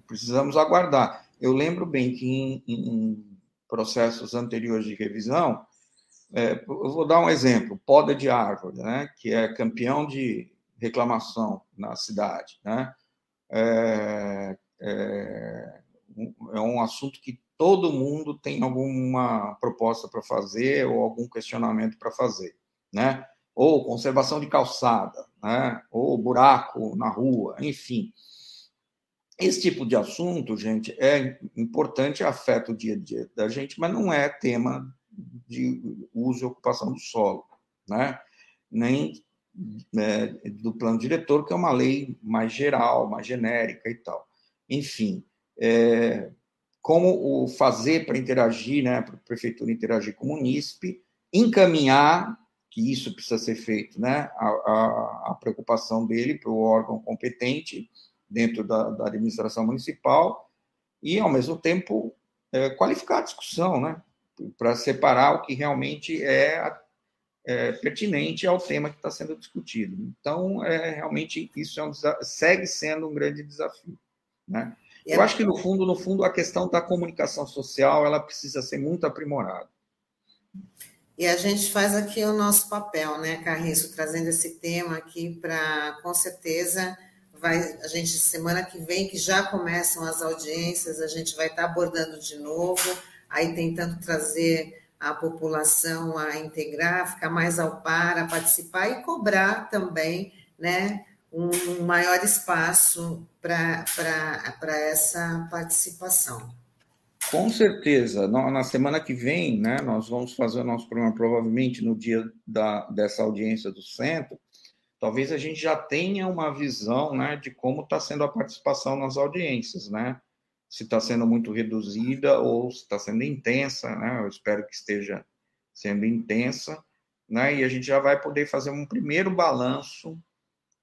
precisamos aguardar. Eu lembro bem que em, em processos anteriores de revisão, é, eu vou dar um exemplo, poda de árvore, né, que é campeão de reclamação na cidade, né, é, é, é um assunto que todo mundo tem alguma proposta para fazer ou algum questionamento para fazer, né? Ou conservação de calçada, né? Ou buraco na rua, enfim. Esse tipo de assunto, gente, é importante, afeta o dia a dia da gente, mas não é tema de uso e ocupação do solo, né? Nem é, do plano diretor, que é uma lei mais geral, mais genérica e tal. Enfim, é, como o fazer para interagir, né, para a prefeitura interagir com o munícipe, encaminhar, que isso precisa ser feito, né, a, a, a preocupação dele para o órgão competente dentro da, da, administração municipal e, ao mesmo tempo, é, qualificar a discussão, né, para separar o que realmente é, é, pertinente ao tema que está sendo discutido. Então, é, realmente, isso é um, segue sendo um grande desafio, né. Eu acho que no fundo, no fundo, a questão da comunicação social ela precisa ser muito aprimorada. E a gente faz aqui o nosso papel, né, Carriço, trazendo esse tema aqui para, com certeza, vai a gente semana que vem que já começam as audiências, a gente vai estar abordando de novo, aí tentando trazer a população a integrar, ficar mais ao par, a participar e cobrar também, né, um maior espaço para essa participação. Com certeza. Na semana que vem, né, nós vamos fazer o nosso programa, provavelmente no dia da, dessa audiência do centro. Talvez a gente já tenha uma visão né, de como está sendo a participação nas audiências, né? Se está sendo muito reduzida ou se está sendo intensa, né? Eu espero que esteja sendo intensa, né? E a gente já vai poder fazer um primeiro balanço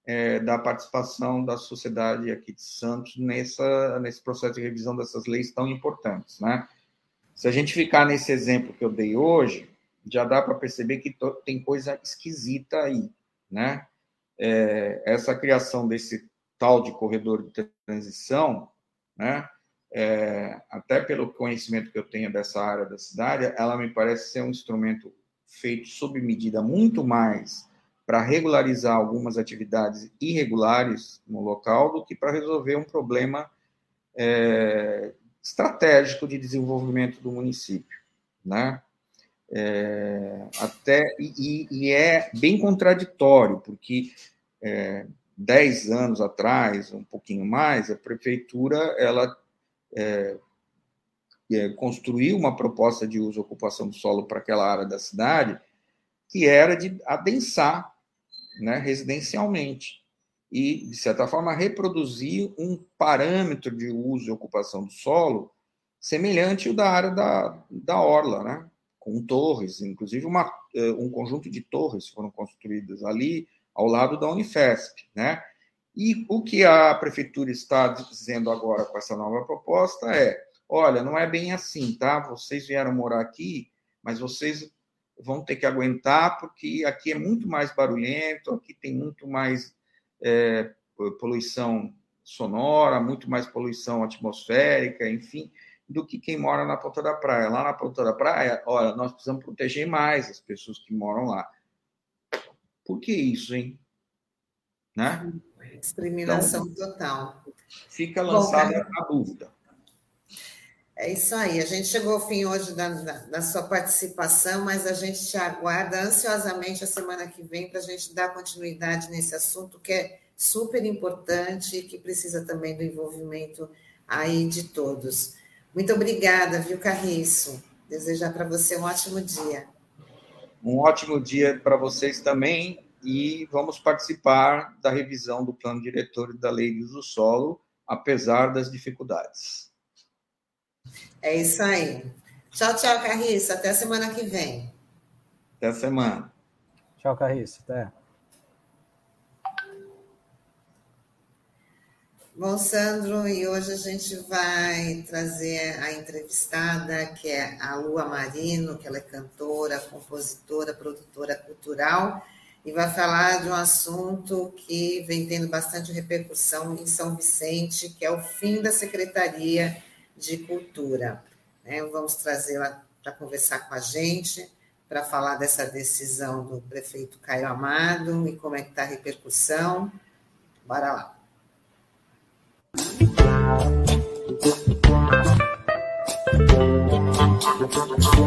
é, da participação da sociedade aqui de Santos nessa, nesse processo de revisão dessas leis tão importantes. Né? Se a gente ficar nesse exemplo que eu dei hoje, já dá para perceber que tem coisa esquisita aí. Né? É, essa criação desse tal de corredor de transição, né? É, até pelo conhecimento que eu tenho dessa área da cidade, ela me parece ser um instrumento feito sob medida muito mais para regularizar algumas atividades irregulares no local do que para resolver um problema é, estratégico de desenvolvimento do município, né? É, até e, e, é bem contraditório porque é, 10 anos atrás, um pouquinho mais, a prefeitura ela é, é, construiu uma proposta de uso e ocupação do solo para aquela área da cidade que era de adensar né, residencialmente e, de certa forma, reproduzir um parâmetro de uso e ocupação do solo semelhante ao da área da, da Orla, né? com torres, inclusive uma, é, um conjunto de torres foram construídas ali ao lado da Unifesp, né? E o que a prefeitura está dizendo agora com essa nova proposta é: olha, não é bem assim, tá? Vocês vieram morar aqui, mas vocês vão ter que aguentar, porque aqui é muito mais barulhento, aqui tem muito mais é, poluição sonora, muito mais poluição atmosférica, enfim, do que quem mora na ponta da praia. Lá na ponta da praia, olha, nós precisamos proteger mais as pessoas que moram lá. Por que isso, hein? Né? Discriminação então, total. Fica lançada Bom, a dúvida. É isso aí. A gente chegou ao fim hoje da, da, da, sua participação, mas a gente te aguarda ansiosamente a semana que vem para a gente dar continuidade nesse assunto que é super importante e que precisa também do envolvimento aí de todos. Muito obrigada, viu, Carriço? Desejar para você um ótimo dia. Um ótimo dia para vocês também e vamos participar da revisão do plano diretor da lei de uso solo, apesar das dificuldades. É isso aí. Tchau, tchau, Carriça. Até a semana que vem. Até a semana. Tchau, Carriça. Até. Bom, Sandro, e hoje a gente vai trazer a entrevistada, que é a Lua Marino, que ela é cantora, compositora, produtora cultural, e vai falar de um assunto que vem tendo bastante repercussão em São Vicente, que é o fim da Secretaria de Cultura. Né? Vamos trazê-la para conversar com a gente, para falar dessa decisão do prefeito Caio Amado e como é que está a repercussão. Bora lá. Oi,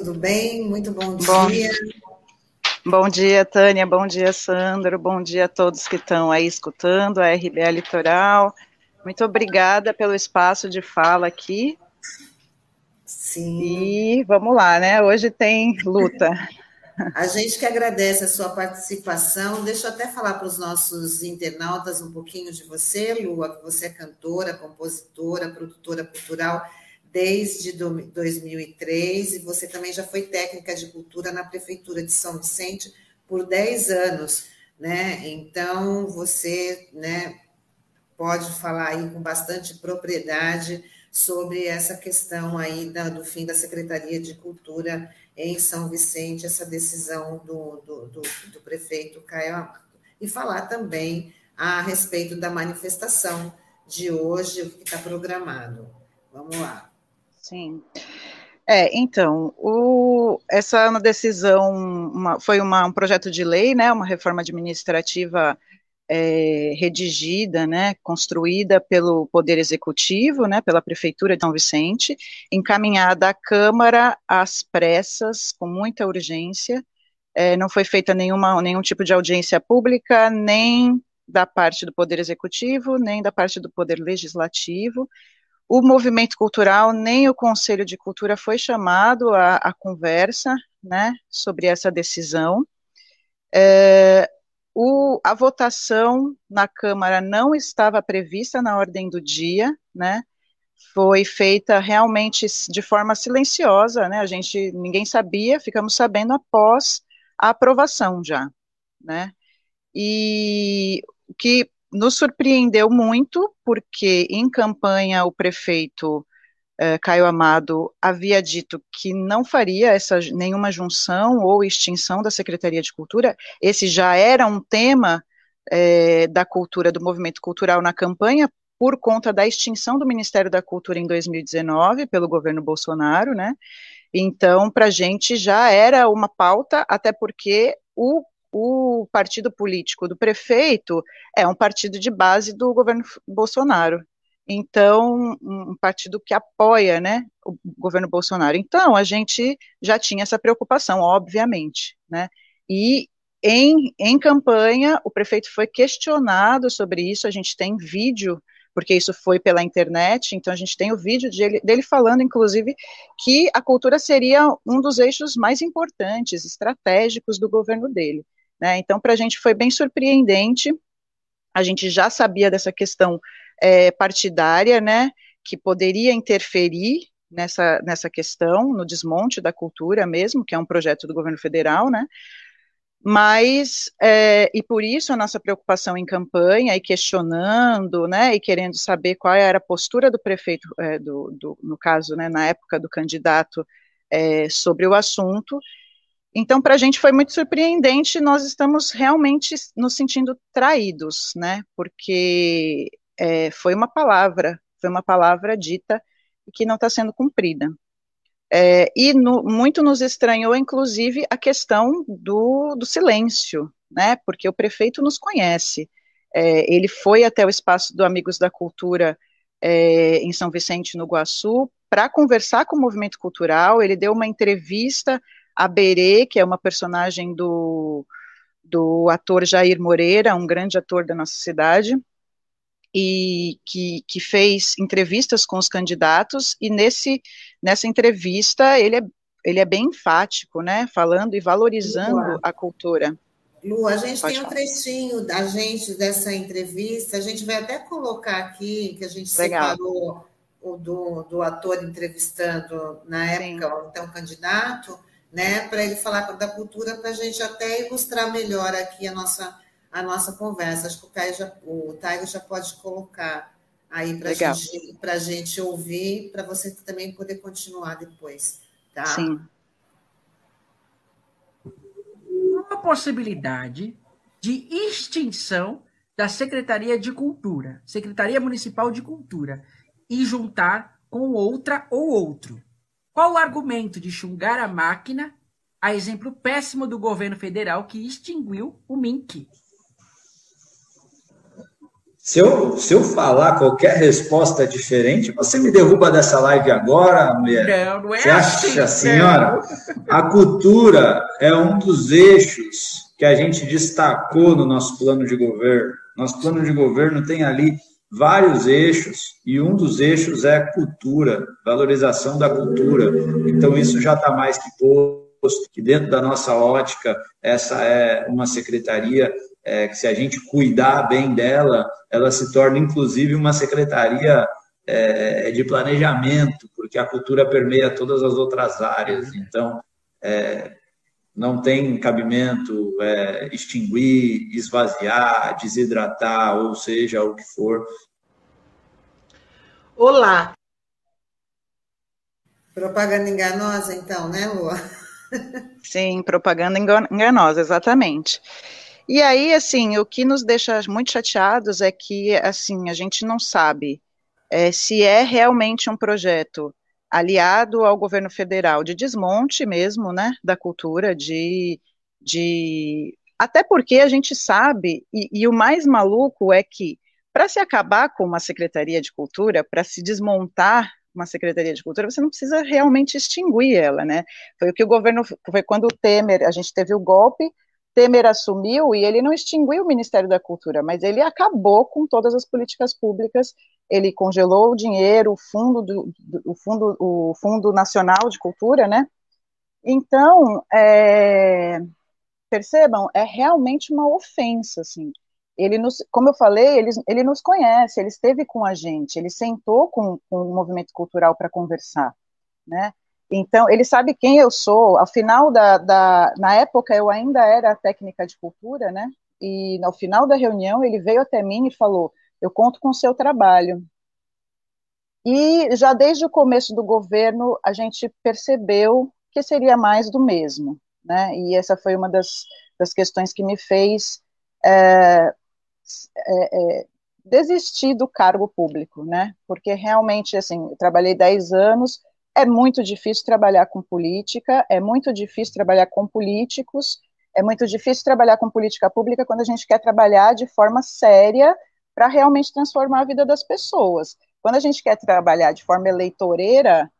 tudo bem? Muito bom dia. Bom, bom dia, Tânia, bom dia, Sandro, bom dia a todos que estão aí escutando a RBA Litoral. Muito obrigada pelo espaço de fala aqui. Sim. E vamos lá, né? Hoje tem luta. A gente que agradece a sua participação. Deixa eu até falar para os nossos internautas um pouquinho de você, Lua, que você é cantora, compositora, produtora cultural desde 2003 e você também já foi técnica de cultura na prefeitura de São Vicente por 10 anos, né? Então você, né, pode falar aí com bastante propriedade sobre essa questão aí da, do fim da Secretaria de Cultura em São Vicente, essa decisão do, do, do, do prefeito Caio Amado. E falar também a respeito da manifestação de hoje, o que está programado. Vamos lá. Sim. É, então, o, essa é decisão uma, foi uma, um projeto de lei, né, uma reforma administrativa é, redigida, né, construída pelo Poder Executivo, né, pela Prefeitura de São Vicente, encaminhada à Câmara às pressas, com muita urgência. É, não foi feita nenhuma, nenhum tipo de audiência pública, nem da parte do Poder Executivo, nem da parte do Poder Legislativo. O movimento cultural, nem o Conselho de Cultura foi chamado à, conversa, né, sobre essa decisão. É, o, a votação na Câmara não estava prevista na ordem do dia, né, foi feita realmente de forma silenciosa, né, a gente, ninguém sabia, ficamos sabendo após a aprovação já, né, e o que nos surpreendeu muito, porque em campanha o prefeito eh, Caio Amado havia dito que não faria essa nenhuma junção ou extinção da Secretaria de Cultura. Esse já era um tema eh, da cultura, do movimento cultural na campanha, por conta da extinção do Ministério da Cultura em 2019 pelo governo Bolsonaro, né? Então, para a gente já era uma pauta, até porque o o partido político do prefeito é um partido de base do governo Bolsonaro. Então, um partido que apoia, né, o governo Bolsonaro. Então, a gente já tinha essa preocupação, obviamente, né? E em, em campanha, o prefeito foi questionado sobre isso, a gente tem vídeo porque isso foi pela internet, então a gente tem o vídeo dele, dele, falando, inclusive, que a cultura seria um dos eixos mais importantes, estratégicos do governo dele. Né? Então, para a gente foi bem surpreendente, a gente já sabia dessa questão é, partidária, né, que poderia interferir nessa, nessa questão, no desmonte da cultura mesmo, que é um projeto do governo federal, né, mas, é, e por isso a nossa preocupação em campanha e questionando, né, e querendo saber qual era a postura do prefeito, é, do, do, no caso, né, na época do candidato, é, sobre o assunto. Então, para a gente foi muito surpreendente, nós estamos realmente nos sentindo traídos, né, porque é, foi uma palavra, foi uma palavra dita que não está sendo cumprida. É, e no, muito nos estranhou, inclusive, a questão do, do silêncio, né? Porque o prefeito nos conhece. É, ele foi até o espaço do Amigos da Cultura é, em São Vicente, no Guaçu, para conversar com o movimento cultural. Ele deu uma entrevista a Berê, que é uma personagem do, do ator Jair Moreira, um grande ator da nossa cidade e que, que fez entrevistas com os candidatos, e nesse, nessa entrevista ele é, ele é bem enfático, né, falando e valorizando a cultura. Lu, a gente Pode tem falar. um trechinho da gente dessa entrevista, a gente vai até colocar aqui, que a gente Legal. separou o do, do ator entrevistando na época, Sim. então candidato, né, para ele falar da cultura, para a gente até ilustrar melhor aqui a nossa a nossa conversa. Acho que o Caio já, o Taio já pode colocar aí para gente, a gente ouvir, para você também poder continuar depois. Tá? Sim. Uma possibilidade de extinção da Secretaria de Cultura, Secretaria Municipal de Cultura, e juntar com outra ou outro. Qual o argumento de chungar a máquina, a exemplo péssimo do governo federal que extinguiu o MINC? Se eu, se eu falar qualquer resposta diferente, você me derruba dessa live agora, mulher? Não, não é você acha, assim, senhora? A cultura é um dos eixos que a gente destacou no nosso plano de governo. Nosso plano de governo tem ali vários eixos e um dos eixos é cultura, valorização da cultura. Então isso já está mais que posto que dentro da nossa ótica essa é uma secretaria é, que se a gente cuidar bem dela, ela se torna inclusive uma secretaria é, de planejamento, porque a cultura permeia todas as outras áreas. Então, é, não tem cabimento é, extinguir, esvaziar, desidratar, ou seja, o que for. Olá. Propaganda enganosa, então, né, Lua? (laughs) Sim, propaganda enganosa, exatamente. E aí, assim, o que nos deixa muito chateados é que, assim, a gente não sabe é, se é realmente um projeto aliado ao governo federal de desmonte mesmo, né, da cultura, de, de até porque a gente sabe, e, e o mais maluco é que para se acabar com uma secretaria de cultura, para se desmontar uma secretaria de cultura, você não precisa realmente extinguir ela, né? Foi o que o governo, foi quando o Temer, a gente teve o golpe, Temer assumiu e ele não extinguiu o Ministério da Cultura, mas ele acabou com todas as políticas públicas, ele congelou o dinheiro, o fundo, do, o fundo, o fundo nacional de cultura, né? Então, é, percebam, é realmente uma ofensa, assim. Ele nos, como eu falei, ele, ele nos conhece, ele esteve com a gente, ele sentou com, com o movimento cultural para conversar, né? Então, ele sabe quem eu sou. Ao final da, da, Na época, eu ainda era técnica de cultura, né? E no final da reunião, ele veio até mim e falou: Eu conto com o seu trabalho. E já desde o começo do governo, a gente percebeu que seria mais do mesmo, né? E essa foi uma das, das questões que me fez é, é, é, desistir do cargo público, né? Porque realmente, assim, trabalhei 10 anos é muito difícil trabalhar com política, é muito difícil trabalhar com políticos, é muito difícil trabalhar com política pública quando a gente quer trabalhar de forma séria para realmente transformar a vida das pessoas. Quando a gente quer trabalhar de forma eleitoreira,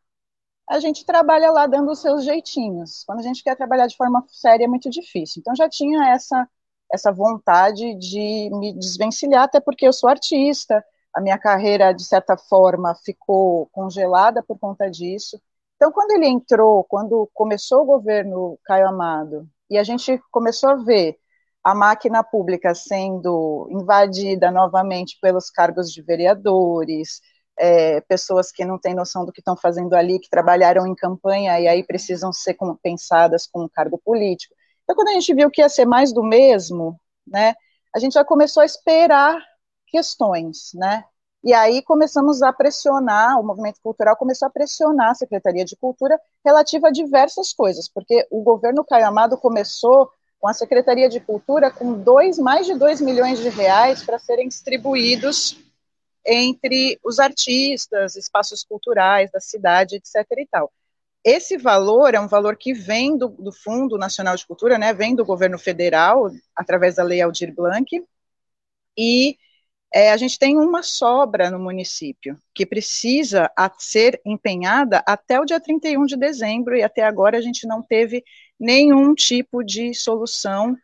a gente trabalha lá dando os seus jeitinhos. Quando a gente quer trabalhar de forma séria é muito difícil. Então já tinha essa essa vontade de me desvencilhar, até porque eu sou artista, a minha carreira de certa forma ficou congelada por conta disso. Então quando ele entrou, quando começou o governo Caio Amado, e a gente começou a ver a máquina pública sendo invadida novamente pelos cargos de vereadores, é, pessoas que não têm noção do que estão fazendo ali, que trabalharam em campanha e aí precisam ser compensadas com um cargo político. Então, quando a gente viu que ia ser mais do mesmo, né, a gente já começou a esperar questões, né, e aí começamos a pressionar, o movimento cultural começou a pressionar a Secretaria de Cultura relativa a diversas coisas, porque o governo Caio Amado começou com a Secretaria de Cultura com dois, mais de 2 milhões de reais para serem distribuídos entre os artistas, espaços culturais da cidade, etc. e tal. Esse valor é um valor que vem do, do Fundo Nacional de Cultura, né, vem do governo federal, através da Lei Aldir Blanc, e é, a gente tem uma sobra no município, que precisa ser empenhada até o dia 31 de dezembro, e até agora a gente não teve nenhum tipo de solução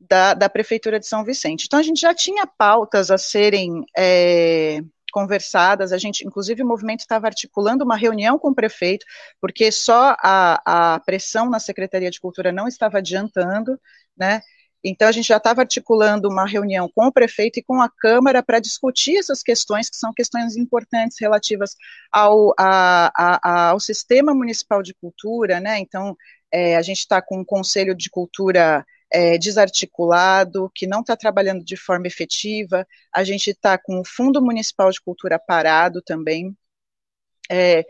da, da Prefeitura de São Vicente. Então, a gente já tinha pautas a serem é, conversadas, a gente, inclusive, o movimento estava articulando uma reunião com o prefeito, porque só a, a pressão na Secretaria de Cultura não estava adiantando, né? Então, a gente já estava articulando uma reunião com o prefeito e com a Câmara para discutir essas questões, que são questões importantes relativas ao, a, a, ao sistema municipal de cultura, né? Então, é, a gente está com um conselho de cultura é, desarticulado, que não está trabalhando de forma efetiva, a gente está com o Fundo Municipal de Cultura parado também, é,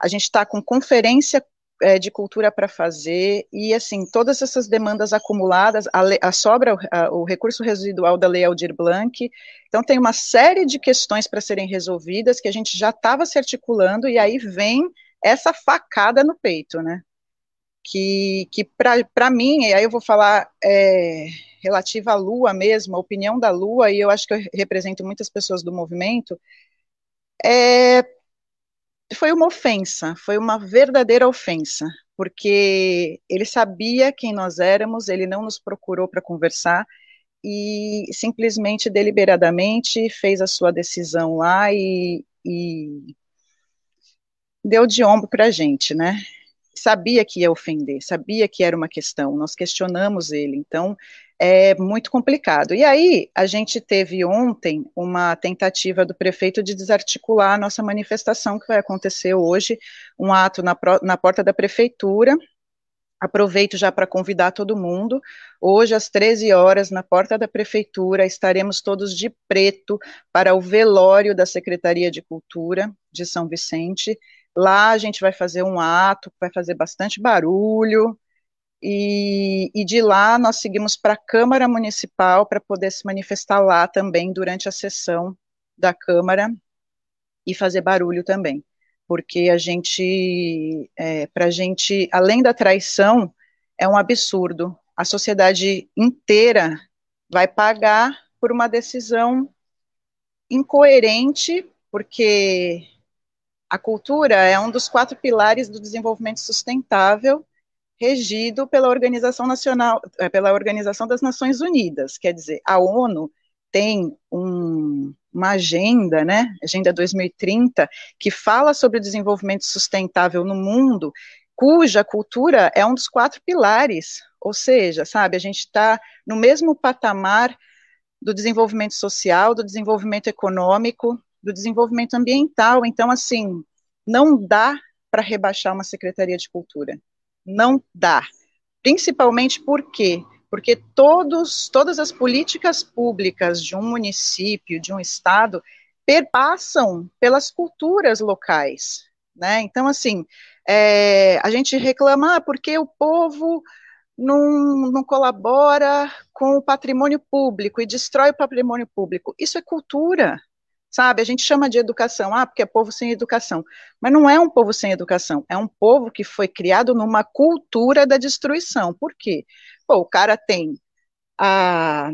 a gente está com conferência é, de cultura para fazer, e assim, todas essas demandas acumuladas, a, a sobra, a, o recurso residual da Lei Aldir Blanc, então tem uma série de questões para serem resolvidas que a gente já estava se articulando, e aí vem essa facada no peito, né? Que, que para mim, e aí eu vou falar é, relativa à Lua mesmo, a opinião da Lua, e eu acho que eu represento muitas pessoas do movimento, é, foi uma ofensa, foi uma verdadeira ofensa, porque ele sabia quem nós éramos, ele não nos procurou para conversar e simplesmente deliberadamente fez a sua decisão lá e, e deu de ombro para a gente, né? Sabia que ia ofender, sabia que era uma questão, nós questionamos ele, então é muito complicado. E aí, a gente teve ontem uma tentativa do prefeito de desarticular a nossa manifestação, que vai acontecer hoje, um ato na, na porta da prefeitura. Aproveito já para convidar todo mundo. Hoje, às 13 horas, na porta da prefeitura, estaremos todos de preto para o velório da Secretaria de Cultura de São Vicente. Lá a gente vai fazer um ato, vai fazer bastante barulho, e, e, de lá nós seguimos para a Câmara Municipal para poder se manifestar lá também durante a sessão da Câmara e fazer barulho também, porque a gente, é, para a gente, além da traição, é um absurdo. A sociedade inteira vai pagar por uma decisão incoerente, porque a cultura é um dos quatro pilares do desenvolvimento sustentável regido pela Organização Nacional, eh, pela Organização das Nações Unidas, quer dizer, a ONU tem um, uma agenda, né, Agenda 2030, que fala sobre o desenvolvimento sustentável no mundo, cuja cultura é um dos quatro pilares, ou seja, sabe, a gente está no mesmo patamar do desenvolvimento social, do desenvolvimento econômico, do desenvolvimento ambiental, então, assim, não dá para rebaixar uma Secretaria de Cultura não dá. Principalmente por quê? Porque todos, todas as políticas públicas de um município, de um estado, perpassam pelas culturas locais, né? Então, assim, é, a gente reclama ah, porque o povo não, não colabora com o patrimônio público e destrói o patrimônio público. Isso é cultura, sabe? A gente chama de educação, ah, porque é povo sem educação. Mas não é um povo sem educação, é um povo que foi criado numa cultura da destruição. Por quê? Pô, o cara tem a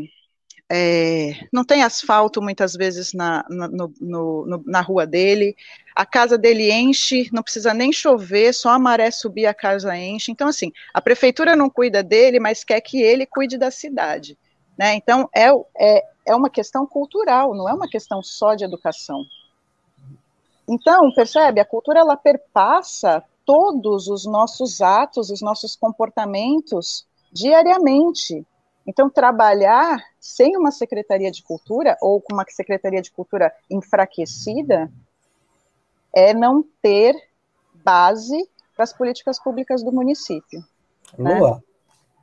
é, não tem asfalto muitas vezes na, na, no, no, na rua dele, a casa dele enche, não precisa nem chover, só a maré subir a casa enche. Então, assim, a prefeitura não cuida dele, mas quer que ele cuide da cidade. Né? Então, é, é, é uma questão cultural, não é uma questão só de educação. Então, percebe? A cultura ela perpassa todos os nossos atos, os nossos comportamentos diariamente. Então, trabalhar sem uma secretaria de cultura ou com uma secretaria de cultura enfraquecida é não ter base para as políticas públicas do município. Lua, né?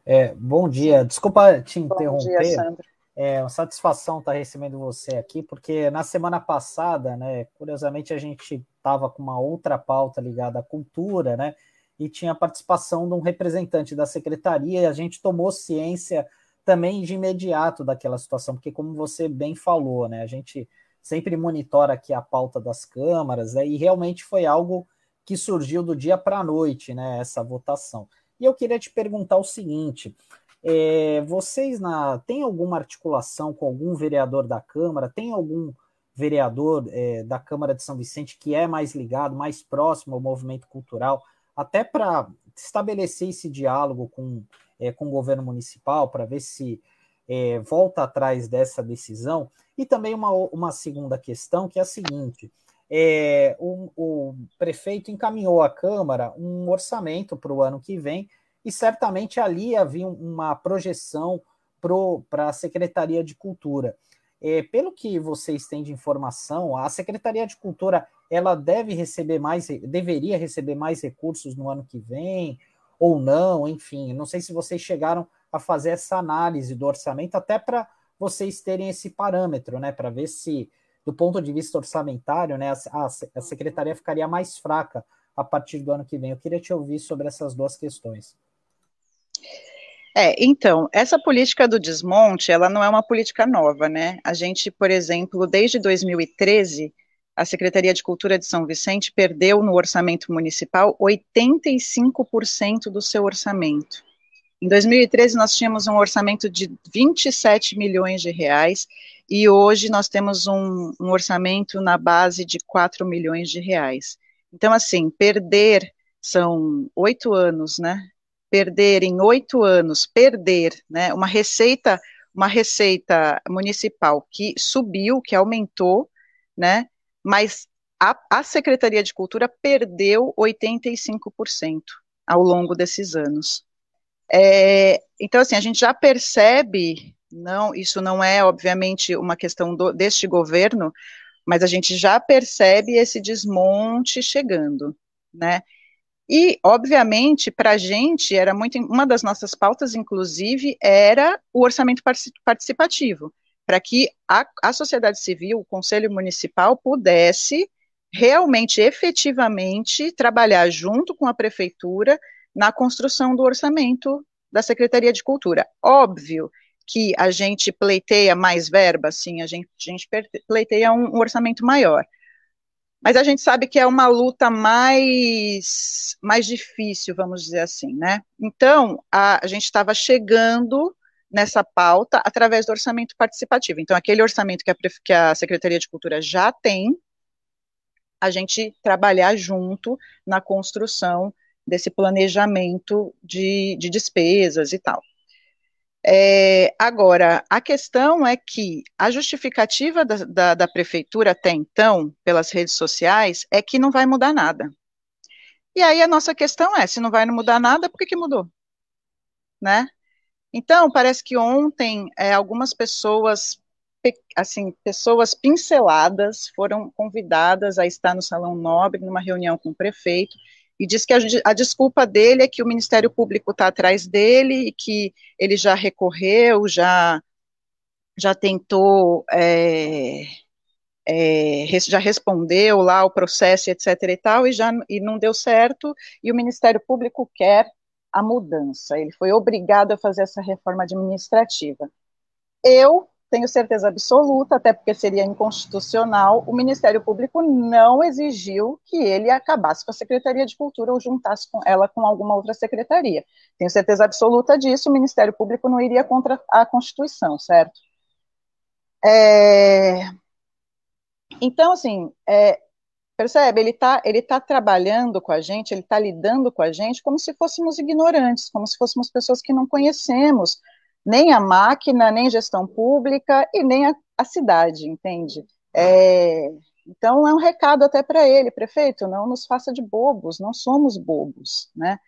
É, bom dia. Desculpa te interromper. Bom dia, Sandra. É uma satisfação estar recebendo você aqui, porque na semana passada, né, curiosamente, a gente estava com uma outra pauta ligada à cultura, né, e tinha a participação de um representante da secretaria, e a gente tomou ciência também de imediato daquela situação, porque como você bem falou, né, a gente sempre monitora aqui a pauta das câmaras, né, e realmente foi algo que surgiu do dia para a noite, né, essa votação. E eu queria te perguntar o seguinte: é, vocês na tem alguma articulação com algum vereador da Câmara? Tem algum vereador é, da Câmara de São Vicente que é mais ligado, mais próximo ao movimento cultural, até para estabelecer esse diálogo com é, com o governo municipal para ver se é, volta atrás dessa decisão. E também uma, uma segunda questão, que é a seguinte: é, o, o, prefeito encaminhou à Câmara um orçamento para o ano que vem, e certamente ali havia uma projeção para a Secretaria de Cultura. É, pelo que vocês têm de informação, a Secretaria de Cultura ela deve receber mais, deveria receber mais recursos no ano que vem, ou não, enfim. Não sei se vocês chegaram a fazer essa análise do orçamento, até para vocês terem esse parâmetro, né? Para ver se, do ponto de vista orçamentário, né, a, a secretaria ficaria mais fraca a partir do ano que vem. Eu queria te ouvir sobre essas duas questões. É, então, essa política do desmonte, ela não é uma política nova, né? A gente, por exemplo, desde 2013, a Secretaria de Cultura de São Vicente perdeu no orçamento municipal 85% do seu orçamento. Em 2013, nós tínhamos um orçamento de 27 milhões de reais e hoje nós temos um, um orçamento na base de 4 milhões de reais. Então, assim, perder são oito anos, né? Perder em oito anos, perder, né? Uma receita, uma receita municipal que subiu, que aumentou, né? mas a, a Secretaria de Cultura perdeu 85% ao longo desses anos. É, então, assim, a gente já percebe, não, isso não é, obviamente, uma questão do, deste governo, mas a gente já percebe esse desmonte chegando, né? E, obviamente, para a gente, era muito, uma das nossas pautas, inclusive, era o orçamento participativo para que a, a sociedade civil, o Conselho Municipal, pudesse realmente, efetivamente, trabalhar junto com a Prefeitura na construção do orçamento da Secretaria de Cultura. Óbvio que a gente pleiteia mais verba, sim, a gente, a gente pleiteia um, um, orçamento maior. Mas a gente sabe que é uma luta mais, mais difícil, vamos dizer assim, né? Então, a, a gente estava chegando nessa pauta através do orçamento participativo. Então, aquele orçamento que a, que a Secretaria de Cultura já tem, a gente trabalhar junto na construção desse planejamento de, de despesas e tal. É, agora, a questão é que a justificativa da, da, da, prefeitura até então, pelas redes sociais, é que não vai mudar nada. E aí a nossa questão é, se não vai mudar nada, por que, que mudou? Né? Então, parece que ontem é, algumas pessoas, assim, pessoas pinceladas foram convidadas a estar no Salão Nobre, numa reunião com o prefeito, e diz que a, a desculpa dele é que o Ministério Público está atrás dele e que ele já recorreu, já, já tentou, é, é, já respondeu lá o processo, etc. e tal, e já e não deu certo, e o Ministério Público quer a mudança, ele foi obrigado a fazer essa reforma administrativa. Eu tenho certeza absoluta, até porque seria inconstitucional, o Ministério Público não exigiu que ele acabasse com a Secretaria de Cultura ou juntasse com ela com alguma outra secretaria. Tenho certeza absoluta disso, o Ministério Público não iria contra a Constituição, certo? É... Então, assim, é... percebe, ele está ele tá trabalhando com a gente, ele está lidando com a gente como se fôssemos ignorantes, como se fôssemos pessoas que não conhecemos, nem a máquina, nem gestão pública e nem a, a cidade, entende? É, então é um recado até para ele, prefeito, não nos faça de bobos, não somos bobos, né?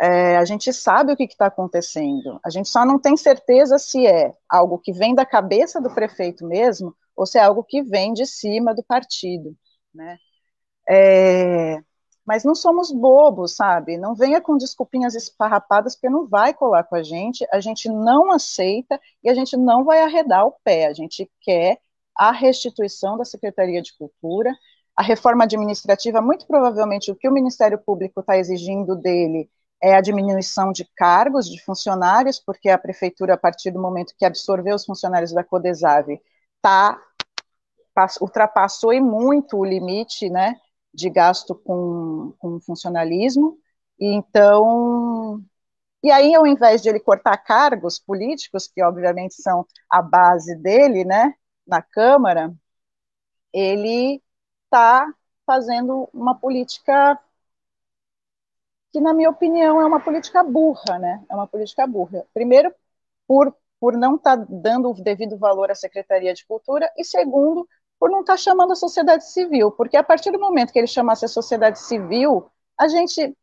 É, a gente sabe o que está acontecendo, a gente só não tem certeza se é algo que vem da cabeça do prefeito mesmo ou se é algo que vem de cima do partido, né? É, mas não somos bobos, sabe? Não venha com desculpinhas esfarrapadas, porque não vai colar com a gente, a gente não aceita e a gente não vai arredar o pé. A gente quer a restituição da Secretaria de Cultura, a reforma administrativa, muito provavelmente o que o Ministério Público está exigindo dele é a diminuição de cargos de funcionários, porque a prefeitura, a partir do momento que absorveu os funcionários da Codesave, tá, ultrapassou e muito o limite, né, de gasto com, com funcionalismo, e então, e aí ao invés de ele cortar cargos políticos, que obviamente são a base dele, né, na Câmara, ele está fazendo uma política que, na minha opinião, é uma política burra, né, é uma política burra. Primeiro, por, por não estar tá dando o devido valor à Secretaria de Cultura, e segundo, por não estar tá chamando a sociedade civil, porque a partir do momento que ele chamasse a sociedade civil, a gente,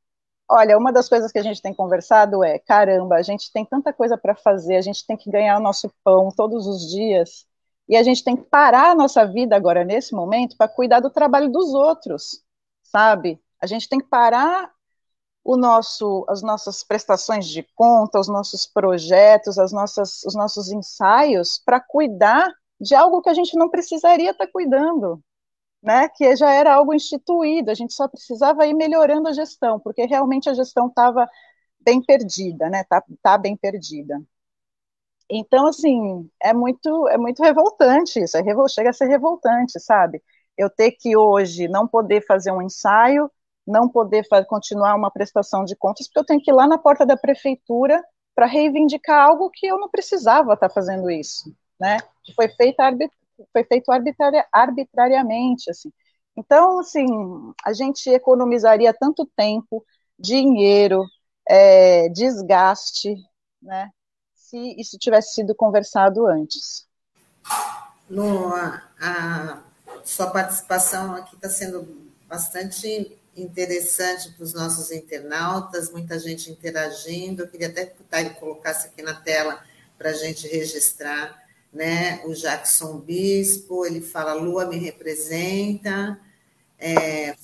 olha, uma das coisas que a gente tem conversado é, caramba, a gente tem tanta coisa para fazer, a gente tem que ganhar o nosso pão todos os dias, e a gente tem que parar a nossa vida agora, nesse momento, para cuidar do trabalho dos outros, sabe? A gente tem que parar o nosso, as nossas prestações de conta, os nossos projetos, as nossas, os nossos ensaios, para cuidar de algo que a gente não precisaria estar tá cuidando, né? Que já era algo instituído, a gente só precisava ir melhorando a gestão, porque realmente a gestão estava bem perdida, né? Tá, tá bem perdida. Então, assim, é muito, é muito revoltante isso, é revol, chega a ser revoltante, sabe? Eu ter que hoje não poder fazer um ensaio, não poder continuar uma prestação de contas, porque eu tenho que ir lá na porta da prefeitura para reivindicar algo que eu não precisava estar tá fazendo isso né? Que foi feito, foi feito arbitraria, arbitrariamente, assim. Então, assim, a gente economizaria tanto tempo, dinheiro, é, desgaste, né? Se isso tivesse sido conversado antes. Lu, a, a sua participação aqui está sendo bastante interessante para os nossos internautas, muita gente interagindo. Eu queria até que o Thay colocasse aqui na tela para a gente registrar né? O Jackson Bispo, ele fala Lua me representa, é,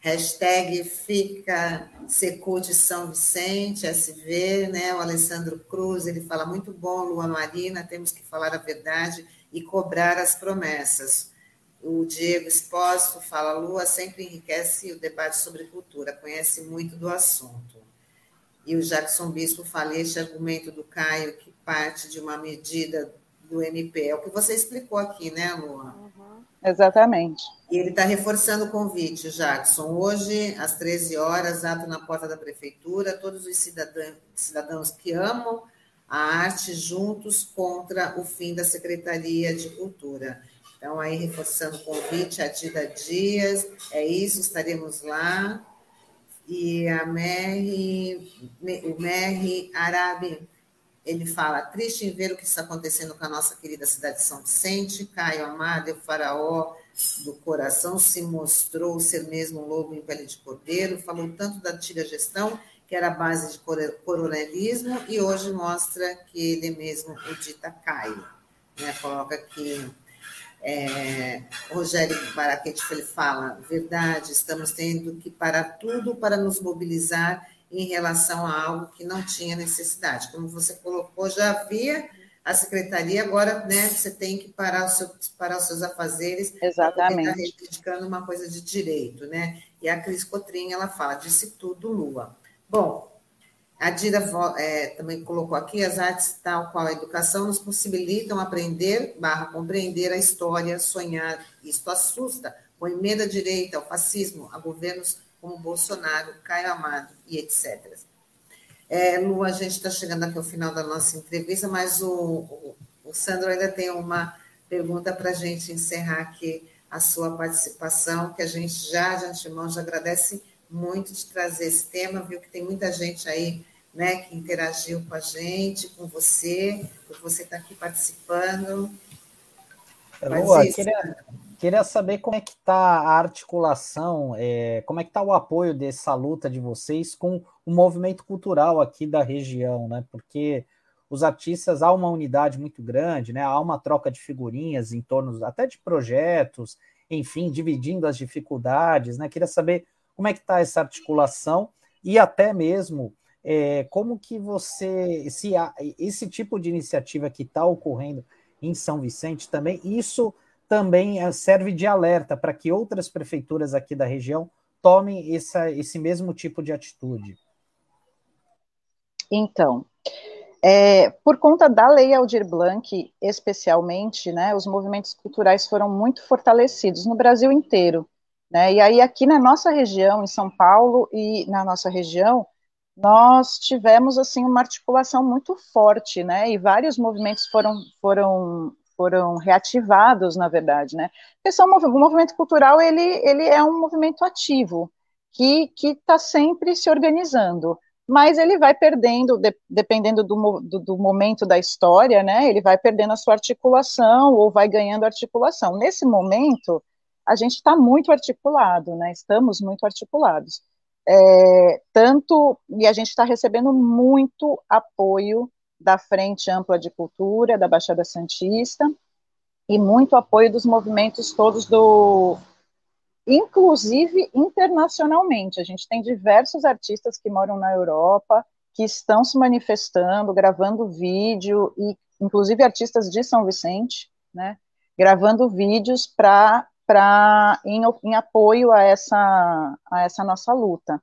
hashtag fica Secute São Vicente, SV, né? O Alessandro Cruz, ele fala muito bom, Lua Marina, temos que falar a verdade e cobrar as promessas. O Diego Exposto fala, Lua sempre enriquece o debate sobre cultura, conhece muito do assunto. E o Jackson Bispo fala, este argumento do Caio, que parte de uma medida do MP. É o que você explicou aqui, né, Luan? Uhum. Exatamente. E ele está reforçando o convite, Jackson. Hoje, às 13 horas, ato na porta da prefeitura, todos os cidadãos, cidadãos que amam a arte juntos contra o fim da Secretaria de Cultura. Então, aí, reforçando o convite, a Dida Dias, é isso, estaremos lá. E a Merri, o Merri Arabi ele fala, triste em ver o que está acontecendo com a nossa querida cidade de São Vicente, Caio Amado, o faraó do coração, se mostrou ser mesmo um lobo em pele de cordeiro, falou tanto da antiga gestão, que era base de coronelismo, e hoje mostra que ele mesmo o dita Caio. Né? Coloca aqui, é, Rogério Baraquete, ele fala, verdade, estamos tendo que parar tudo para nos mobilizar em relação a algo que não tinha necessidade. Como você colocou, já havia a secretaria, agora né, você tem que parar, o seu, parar os seus afazeres Exatamente. para reivindicando uma coisa de direito, né? E a Cris Cotrim, ela fala, disse tudo, Lua. Bom, A Dira é, também colocou aqui, as artes, tal qual a educação, nos possibilitam aprender, barra, compreender a história, sonhar. Isto assusta, põe medo à direita, ao fascismo, a governos como Bolsonaro, Caio Amado e etc. É, Lu, a gente está chegando aqui ao final da nossa entrevista, mas o, o, o Sandro ainda tem uma pergunta para a gente encerrar aqui a sua participação, que a gente já, de antemão, já agradece muito de trazer esse tema, viu que tem muita gente aí né, que interagiu com a gente, com você, por você estar tá aqui participando. Lua, queria, queria saber como é que está a articulação, é, como é que está o apoio dessa luta de vocês com o movimento cultural aqui da região, né? Porque os artistas há uma unidade muito grande, né? Há uma troca de figurinhas em torno até de projetos, enfim, dividindo as dificuldades, né? Queria saber como é que está essa articulação e até mesmo é, como que você, se esse tipo de iniciativa que está ocorrendo em São Vicente também, isso também é, serve de alerta para que outras prefeituras aqui da região tomem essa, esse mesmo tipo de atitude. Então, é, por conta da Lei Aldir Blanc, especialmente, né, os movimentos culturais foram muito fortalecidos no Brasil inteiro. Né, e aí, aqui na nossa região, em São Paulo e na nossa região, nós tivemos, assim, uma articulação muito forte, né, e vários movimentos foram, foram, foram reativados, na verdade, né, porque são, o movimento cultural, ele, ele é um movimento ativo, que está sempre se organizando, mas ele vai perdendo, de, dependendo do, do, do, momento da história, né, ele vai perdendo a sua articulação ou vai ganhando articulação. Nesse momento, a gente está muito articulado, né, estamos muito articulados. É, tanto, e a gente está recebendo muito apoio da Frente Ampla de Cultura, da Baixada Santista, e muito apoio dos movimentos todos do inclusive internacionalmente. A gente tem diversos artistas que moram na Europa, que estão se manifestando, gravando vídeo, e inclusive artistas de São Vicente, né, gravando vídeos para em, em apoio a essa, a essa nossa luta.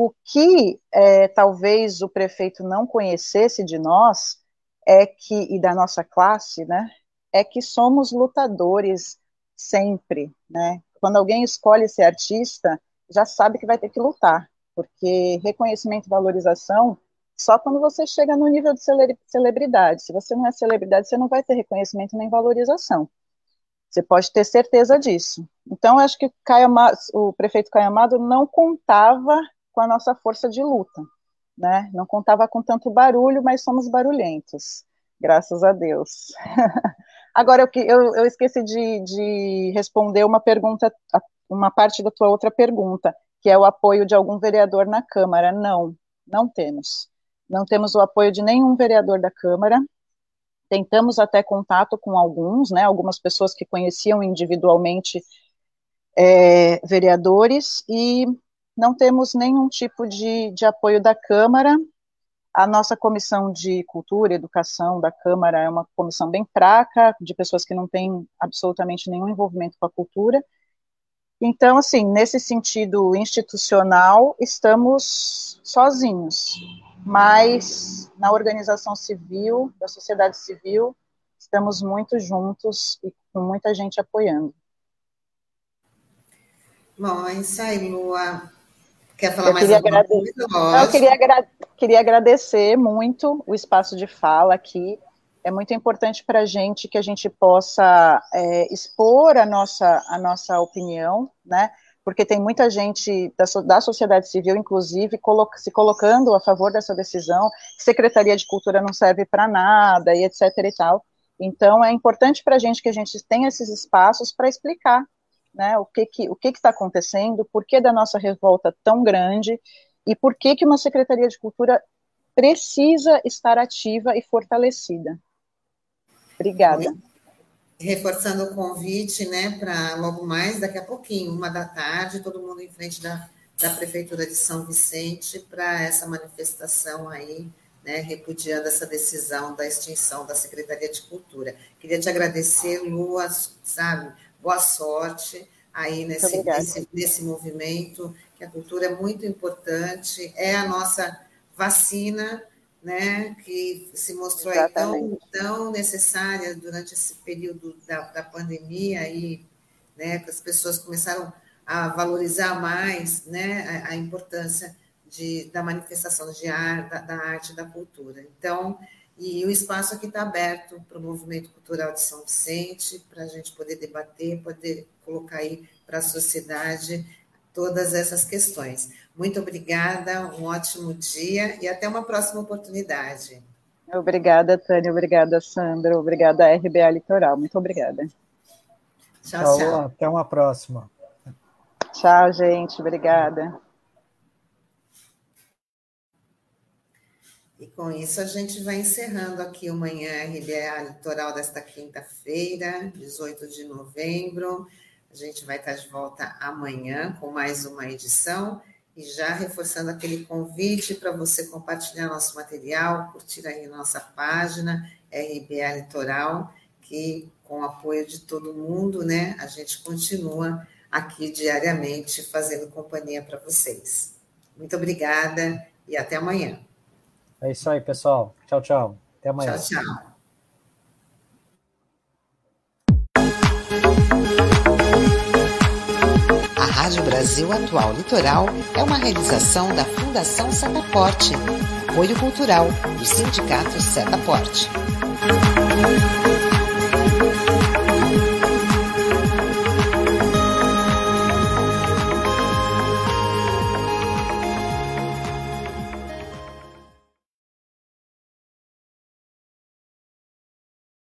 O que é, talvez o prefeito não conhecesse de nós é que, e da nossa classe, né, é que somos lutadores sempre, né, quando alguém escolhe ser artista, já sabe que vai ter que lutar, porque reconhecimento e valorização só quando você chega no nível de celebridade. Se você não é celebridade, você não vai ter reconhecimento nem valorização. Você pode ter certeza disso. Então, acho que o prefeito Caio Amado não contava com a nossa força de luta, né? Não contava com tanto barulho, mas somos barulhentos, graças a Deus. (laughs) Agora, eu, eu, eu esqueci de, de responder uma pergunta, uma parte da tua outra pergunta, que é o apoio de algum vereador na Câmara. Não, não temos. Não temos o apoio de nenhum vereador da Câmara. Tentamos até contato com alguns, né, algumas pessoas que conheciam individualmente é, vereadores, e não temos nenhum tipo de, de apoio da Câmara, a nossa comissão de cultura e educação da Câmara é uma comissão bem fraca, de pessoas que não têm absolutamente nenhum envolvimento com a cultura. Então, assim, nesse sentido institucional, estamos sozinhos, mas na organização civil, da sociedade civil, estamos muito juntos e com muita gente apoiando. Bom, é isso aí, Lua. Quer falar eu mais alguma coisa? Eu queria, agra queria agradecer muito o espaço de fala aqui. É muito importante para a gente que a gente possa é, expor a nossa, a nossa opinião, né? Porque tem muita gente da, da sociedade civil, inclusive, colo se colocando a favor dessa decisão, Secretaria de Cultura não serve para nada, e etc. e tal. Então, é importante para a gente que a gente tenha esses espaços para explicar né, o que que o que está acontecendo, por que da nossa revolta tão grande e por que que uma secretaria de cultura precisa estar ativa e fortalecida. Obrigada. Reforçando o convite, né, para logo mais, daqui a pouquinho, uma da tarde, todo mundo em frente da, da Prefeitura de São Vicente para essa manifestação aí, né, repudiando essa decisão da extinção da Secretaria de Cultura. Queria te agradecer, Lua, sabe, boa sorte aí nesse, nesse, nesse movimento, que a cultura é muito importante, é a nossa vacina, né, que se mostrou tão, tão necessária durante esse período da, da pandemia, aí, né, que as pessoas começaram a valorizar mais né, a, a importância de, da manifestação de ar, da, da arte da cultura. Então, e o espaço aqui está aberto para o movimento cultural de São Vicente, para a gente poder debater, poder colocar aí para a sociedade todas essas questões. Muito obrigada, um ótimo dia e até uma próxima oportunidade. Obrigada, Tânia, obrigada, Sandra, obrigada, RBA Litoral, muito obrigada. Tchau, tchau. tchau. Até uma próxima. Tchau, gente, obrigada. E com isso a gente vai encerrando aqui o Manhã RBA Litoral desta quinta-feira, 18 de novembro. A gente vai estar de volta amanhã com mais uma edição e já reforçando aquele convite para você compartilhar nosso material, curtir aí nossa página RBA Litoral, que com o apoio de todo mundo, né, a gente continua aqui diariamente fazendo companhia para vocês. Muito obrigada e até amanhã. É isso aí, pessoal. Tchau, tchau. Até amanhã. Tchau, tchau. A Rádio Brasil Atual Litoral é uma realização da Fundação Setaporte, apoio cultural do Sindicato Setaporte.